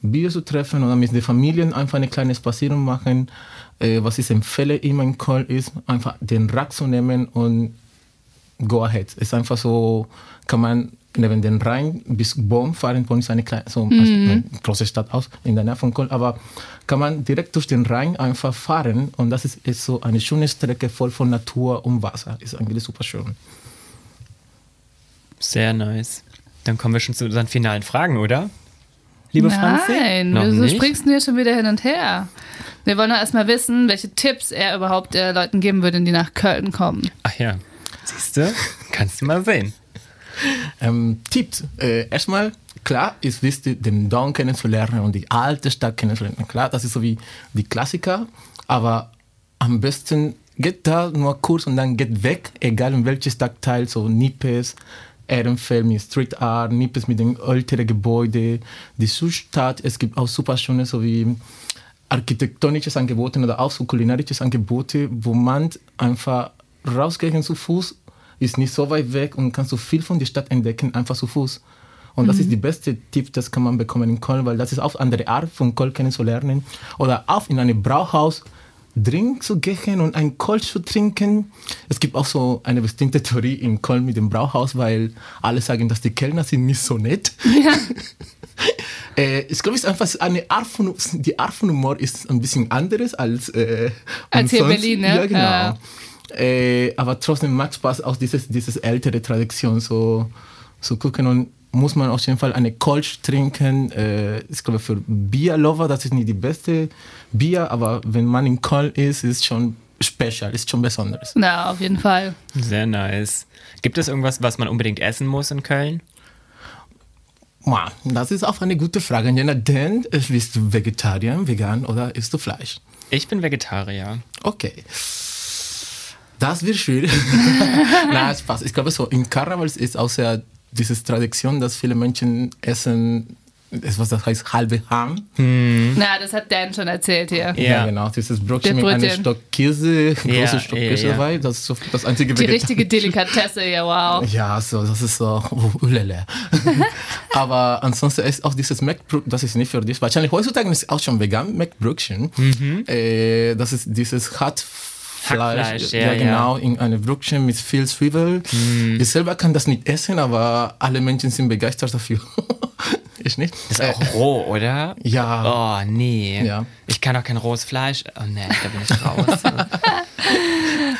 Bier zu treffen oder mit den Familien einfach eine kleine Spazierung machen. Äh, was ich empfehle immer in Köln ist, einfach den Rad zu nehmen und go ahead. Es ist einfach so, kann man neben den Rhein bis Bonn fahren. Bonn ist eine, kleine, so also eine große Stadt aus, in der Nähe von Köln, aber kann man direkt durch den Rhein einfach fahren und das ist, ist so eine schöne Strecke voll von Natur und Wasser. Ist eigentlich super schön. Sehr nice. Dann kommen wir schon zu unseren finalen Fragen, oder? Liebe Franzi? Nein, Noch du nicht? springst hier schon wieder hin und her. Wir wollen doch erstmal wissen, welche Tipps er überhaupt äh, Leuten geben würde, die nach Köln kommen. Ach ja. Siehst du? Kannst du mal sehen. Ähm, Tipps. Äh, erstmal, klar, ist wichtig, den Don kennenzulernen und die alte Stadt kennenzulernen. Klar, das ist so wie die Klassiker, aber am besten geht da nur kurz und dann geht weg, egal in welches Stadtteil, so Nippes, Ehrenfeld mit Street Art, Nippes mit den älteren Gebäuden, die Südstadt, es gibt auch super schöne, so wie architektonisches Angebote oder auch so kulinarisches Angebote, wo man einfach rausgehen zu Fuß, ist nicht so weit weg und kannst so viel von der Stadt entdecken, einfach zu Fuß. Und das ist die beste Tipp, das kann man bekommen in Köln, weil das ist auch eine andere Art von Köln kennenzulernen. Oder auch in einem Brauhaus Drink zu gehen und einen Kolsch zu trinken. Es gibt auch so eine bestimmte Theorie in Köln mit dem Brauhaus, weil alle sagen, dass die Kellner sind nicht so nett. äh, ich glaube, es ist einfach eine Art von, die Art von Humor ist ein bisschen anderes als, äh, Als hier in. Berlin, ne? Ja, genau. Ja. Äh, aber trotzdem macht Spaß, auch dieses, dieses ältere Tradition so zu gucken und muss man auf jeden Fall eine Kolsch trinken. Äh, ich glaube, für Bierlover, das ist nicht die beste Bier, aber wenn man in Köln ist, ist schon special, ist schon besonders. Na, auf jeden Fall. Sehr nice. Gibt es irgendwas, was man unbedingt essen muss in Köln? Ma, das ist auch eine gute Frage, Jana, denn bist du Vegetarier, vegan oder isst du Fleisch? Ich bin Vegetarier. Okay. Das wird schwierig. Nein, Spaß. Ich glaube so, in Karneval ist auch sehr diese Tradition, dass viele Menschen essen etwas, das heißt halbe Ham. Na, das hat Dan schon erzählt hier. Ja. genau. Dieses Brötchen mit einem. Stock Käse, Ja, große Stock ja, Käse ja. dabei. Das ist so das einzige Die richtige Delikatesse hier, wow. Ja, so, das ist so, uh, ulele. Aber ansonsten ist auch dieses Meckbrötchen, das ist nicht für dich. Wahrscheinlich heutzutage ist auch schon vegan, Meckbrötchen. Äh, das ist dieses Hackfleisch. Hackfleisch, ja, ja, ja. genau, in einem Brötchen mit viel Zwiebel. Ich selber kann das nicht essen, aber alle Menschen sind begeistert dafür. ich nicht. Ist auch roh, oder? Ja. Oh, nee. Ja. Ich kann auch kein rohes Fleisch. Oh, nee, da bin ich raus.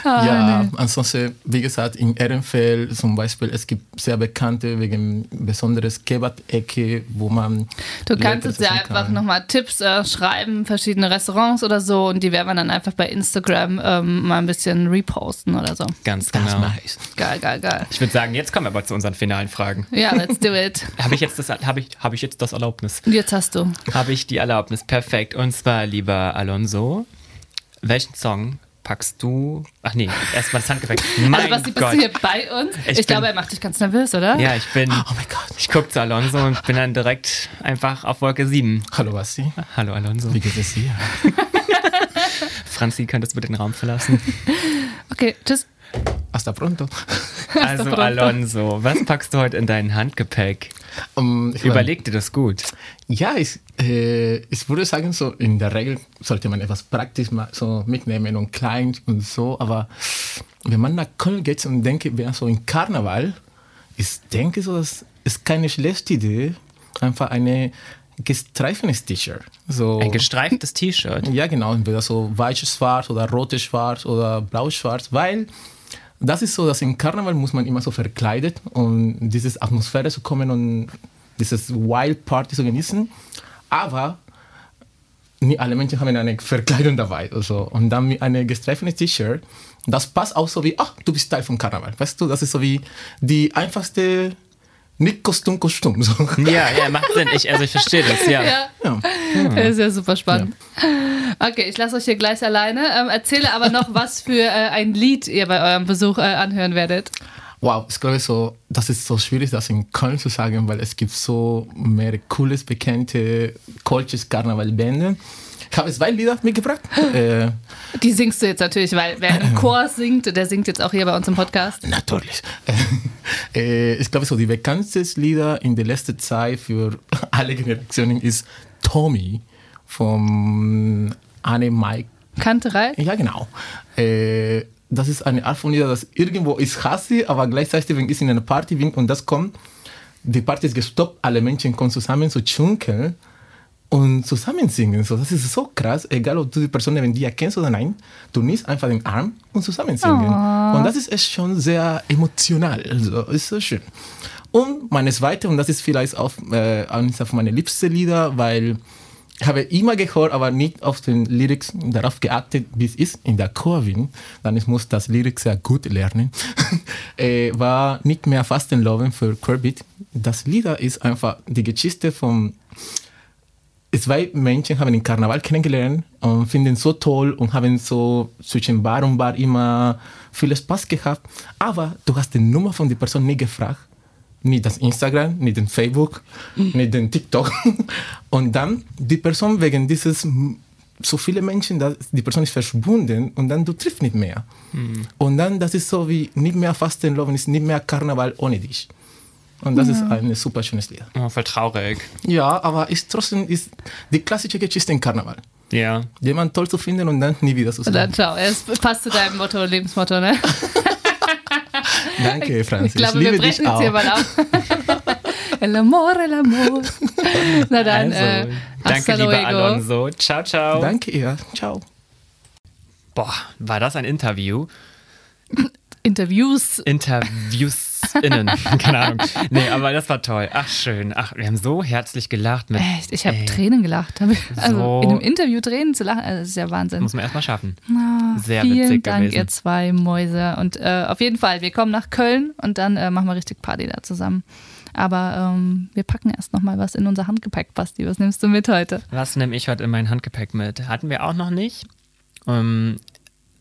ja, ansonsten, wie gesagt, in Ehrenfeld zum Beispiel, es gibt sehr bekannte wegen besonderes Kebab-Ecke, wo man. Du kannst uns ja einfach kann. nochmal Tipps äh, schreiben, verschiedene Restaurants oder so und die werden wir dann einfach bei Instagram ähm, mal ein bisschen reposten oder so. Ganz Das genau. mache ich. Geil, geil, geil. Ich würde sagen, jetzt kommen wir aber zu unseren finalen Fragen. Ja, let's do it. Habe ich, jetzt das- habe ich, habe ich jetzt das Erlaubnis? Und jetzt hast du. Habe ich die Erlaubnis. Perfekt. Und zwar, lieber Alonso, welchen Song packst du? Ach nee, erstmal das Handgepäck. Mein also, Basti, bist Gott. du hier bei uns? Ich Ich, glaube, bin- er macht dich ganz nervös, oder? Ja, ich bin. Oh mein Gott. Ich gucke zu Alonso und bin dann direkt einfach auf Wolke 7. Hallo Basti, Hallo Alonso. wie geht es dir? Franzi, könntest du bitte den Raum verlassen? Okay, tschüss. Hasta pronto. Also pronto. Alonso, was packst du heute in dein Handgepäck? Um, ich mein, Überleg dir das gut. Ja, ich, äh, ich würde sagen, so in der Regel sollte man etwas praktisch mal so mitnehmen und klein und so, aber wenn man nach Köln geht und denke, wäre so in Karneval, ich denke so, das ist keine schlechte Idee, einfach eine gestreifenes T-Shirt. So, Ein gestreiftes T-Shirt. ja, genau, entweder so weißes Schwarz oder rotes Schwarz oder blaues Schwarz, weil das ist so, dass im Karneval muss man immer so verkleidet und diese Atmosphäre zu kommen und dieses Wild Party zu genießen. Aber nicht alle Menschen haben eine Verkleidung dabei. Also. Und dann mit einem gestreiften T-Shirt, das passt auch so wie, ach, du bist Teil vom Karneval. Weißt du, das ist so wie die einfachste, nicht Kostüm, Kostüm. So. Ja, ja, macht Sinn. Ich, also ich verstehe das, ja. Ja. Ja. Das ist ja super spannend. Okay, ich lasse euch hier gleich alleine. Ähm, erzähle aber noch, was für äh, ein Lied ihr bei eurem Besuch äh, anhören werdet. Wow, ich glaube so, das ist so schwierig, das in Köln zu sagen, weil es gibt so mehrere cooles, bekannte Kolches Karnevalbände. Ich habe zwei Lieder mitgebracht. äh, Die singst du jetzt natürlich, weil wer im Chor singt, der singt jetzt auch hier bei uns im Podcast. natürlich. äh, ich glaube so, die bekanntesten Lieder in der letzten Zeit für alle Generationen ist Tommy von Anne Mike Kanterei? Ja, genau. Äh, das ist eine Art von Lieder, das irgendwo ist hasse, aber gleichzeitig, wenn ich in einer Party bin und das kommt, die Party ist gestoppt, alle Menschen kommen zusammen zu schunkeln und zusammen singen. So, das ist so krass, egal ob du die Person neben dir kennst oder nein, du nimmst einfach den Arm und zusammen singen. Und das ist echt schon sehr emotional, also ist so schön. Und meine zweite, und das ist vielleicht auch äh, eines meiner liebsten Lieder, weil habe immer gehört, aber nicht auf den Lyrics darauf geachtet, wie es ist in der Chor bin. Dann ich muss das Lyrics sehr gut lernen. äh, war nicht mehr Fastenloven für Querbeat. Das Lieder ist einfach die Geschichte von zwei Menschen haben den Karneval kennengelernt und finden so toll und haben so zwischen Bar und Bar immer viel Spaß gehabt. Aber du hast die Nummer von der Person nie gefragt. Nicht das Instagram, nicht den Facebook, nicht den TikTok. Und dann die Person wegen dieses so viele Menschen, dass die Person ist verschwunden und dann du triffst nicht mehr. Und dann das ist so wie nicht mehr Fastenloven, ist nicht mehr Karneval ohne dich. Und das ist ein super schönes Lied. Oh, voll traurig. Ja, aber ist trotzdem ist die klassische Geschichte im Karneval. Ja. Jemand toll zu finden und dann nie wieder zu sehen. dann schau, es passt zu deinem Motto, Lebensmotto, ne? Danke, Francis. Ich glaube, ich wir liebe dich brechen jetzt auch. hier mal auf. el amor, el amor. Na dann, Also, äh, danke, hasta lieber luego. Alonso. Ciao, ciao. Danke, ihr. Ciao. Boah, war das ein Interview? Interviews. InterviewsInnen. Keine Ahnung. Nee, aber das war toll. Ach, schön. Ach, wir haben so herzlich gelacht mit. Echt, ich habe Ey. Tränen gelacht. Also So. in einem Interview Tränen zu lachen, also das ist ja Wahnsinn. Muss man erstmal schaffen. Sehr Vielen witzig Dank, gewesen. ihr zwei Mäuse. Und äh, auf jeden Fall, wir kommen nach Köln und dann äh, machen wir richtig Party da zusammen. Aber ähm, wir packen erst noch mal was in unser Handgepäck, Basti. Was nimmst du mit heute? Was nehme ich heute in mein Handgepäck mit? Hatten wir auch noch nicht. Ähm,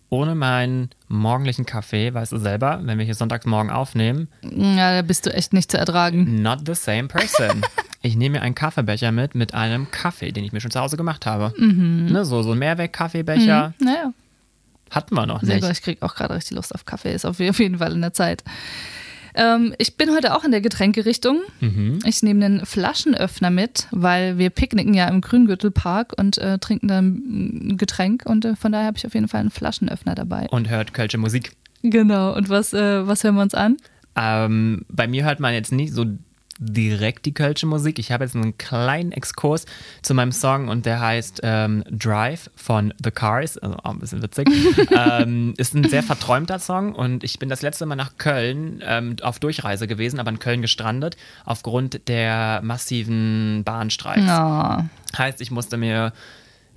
ohne meinen morgendlichen Kaffee, weißt du selber, wenn wir hier sonntags morgen aufnehmen, Ja, da bist du echt nicht zu ertragen. not the same person. Ich nehme mir einen Kaffeebecher mit, mit einem Kaffee, den ich mir schon zu Hause gemacht habe. Mhm. Ne, so, so ein Mehrweg-Kaffeebecher Naja, hatten wir noch nicht. gut. Ich kriege auch gerade richtig Lust auf Kaffee. Ist auf jeden Fall in der Zeit. Ähm, ich bin heute auch in der Getränkerichtung. Mhm. Ich nehme einen Flaschenöffner mit, weil wir picknicken ja im Grüngürtelpark und äh, trinken dann ein Getränk. Und äh, von daher habe ich auf jeden Fall einen Flaschenöffner dabei. Und hört kölsche Musik. Genau. Und was, äh, was hören wir uns an? Ähm, bei mir hört man jetzt nicht so direkt die kölsche Musik. Ich habe jetzt einen kleinen Exkurs zu meinem Song und der heißt ähm, Drive von The Cars. Also auch ein bisschen witzig. ähm, ist ein sehr verträumter Song und ich bin das letzte Mal nach Köln ähm, auf Durchreise gewesen, aber in Köln gestrandet aufgrund der massiven Bahnstreiks. Ja. Heißt, ich musste mir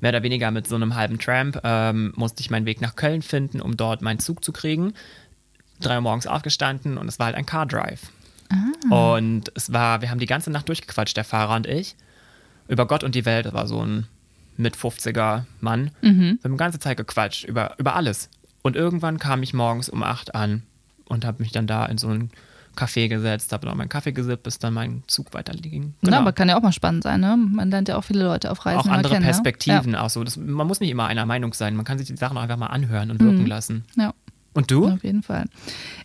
mehr oder weniger mit so einem halben Tramp, ähm, musste ich meinen Weg nach Köln finden, um dort meinen Zug zu kriegen. Drei Uhr morgens aufgestanden und es war halt ein Car Drive. Und es war, wir haben die ganze Nacht durchgequatscht, der Fahrer und ich, über Gott und die Welt. Das war so ein mit 50er Mann. Wir haben die ganze Zeit gequatscht, über, über alles. Und irgendwann kam ich morgens um 8 an und habe mich dann da in so ein Café gesetzt, habe noch meinen Kaffee gesippt, bis dann mein Zug weiterging. Na, aber kann ja auch mal spannend sein, ne? Man lernt ja auch viele Leute auf Reisen auch andere kennen, Perspektiven, auch so. Das, man muss nicht immer einer Meinung sein. Man kann sich die Sachen auch einfach mal anhören und wirken lassen. Ja. Und du? Auf jeden Fall.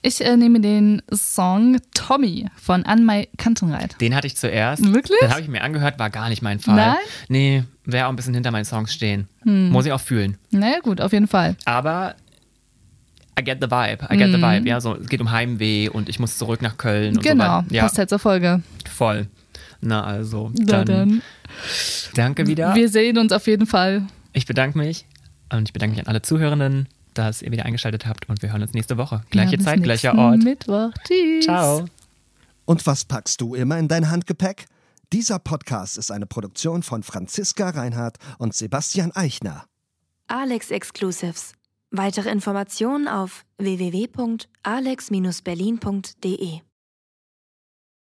Ich äh, nehme den Song Tommy von Anmai Kantenreit. Den hatte ich zuerst. Wirklich? Den habe ich mir angehört, war gar nicht mein Fall. Nein? Nee, wäre auch ein bisschen hinter meinen Songs stehen. Muss ich auch fühlen. Naja, gut, auf jeden Fall. Aber I get the vibe. I get the vibe. Ja, so, es geht um Heimweh und ich muss zurück nach Köln. Und genau, so weiter. Ja, passt halt zur Folge. voll. Na also, dann, dann. danke wieder. Wir sehen uns auf jeden Fall. Ich bedanke mich und ich bedanke mich an alle Zuhörenden, dass ihr wieder eingeschaltet habt und wir hören uns nächste Woche. Gleiche Ja, Zeit, gleicher Ort. Mittwoch. Tschüss. Ciao. Und was packst du immer in dein Handgepäck? Dieser Podcast ist eine Produktion von Franziska Reinhardt und Sebastian Eichner. Alex Exclusives. Weitere Informationen auf www.alex-berlin.de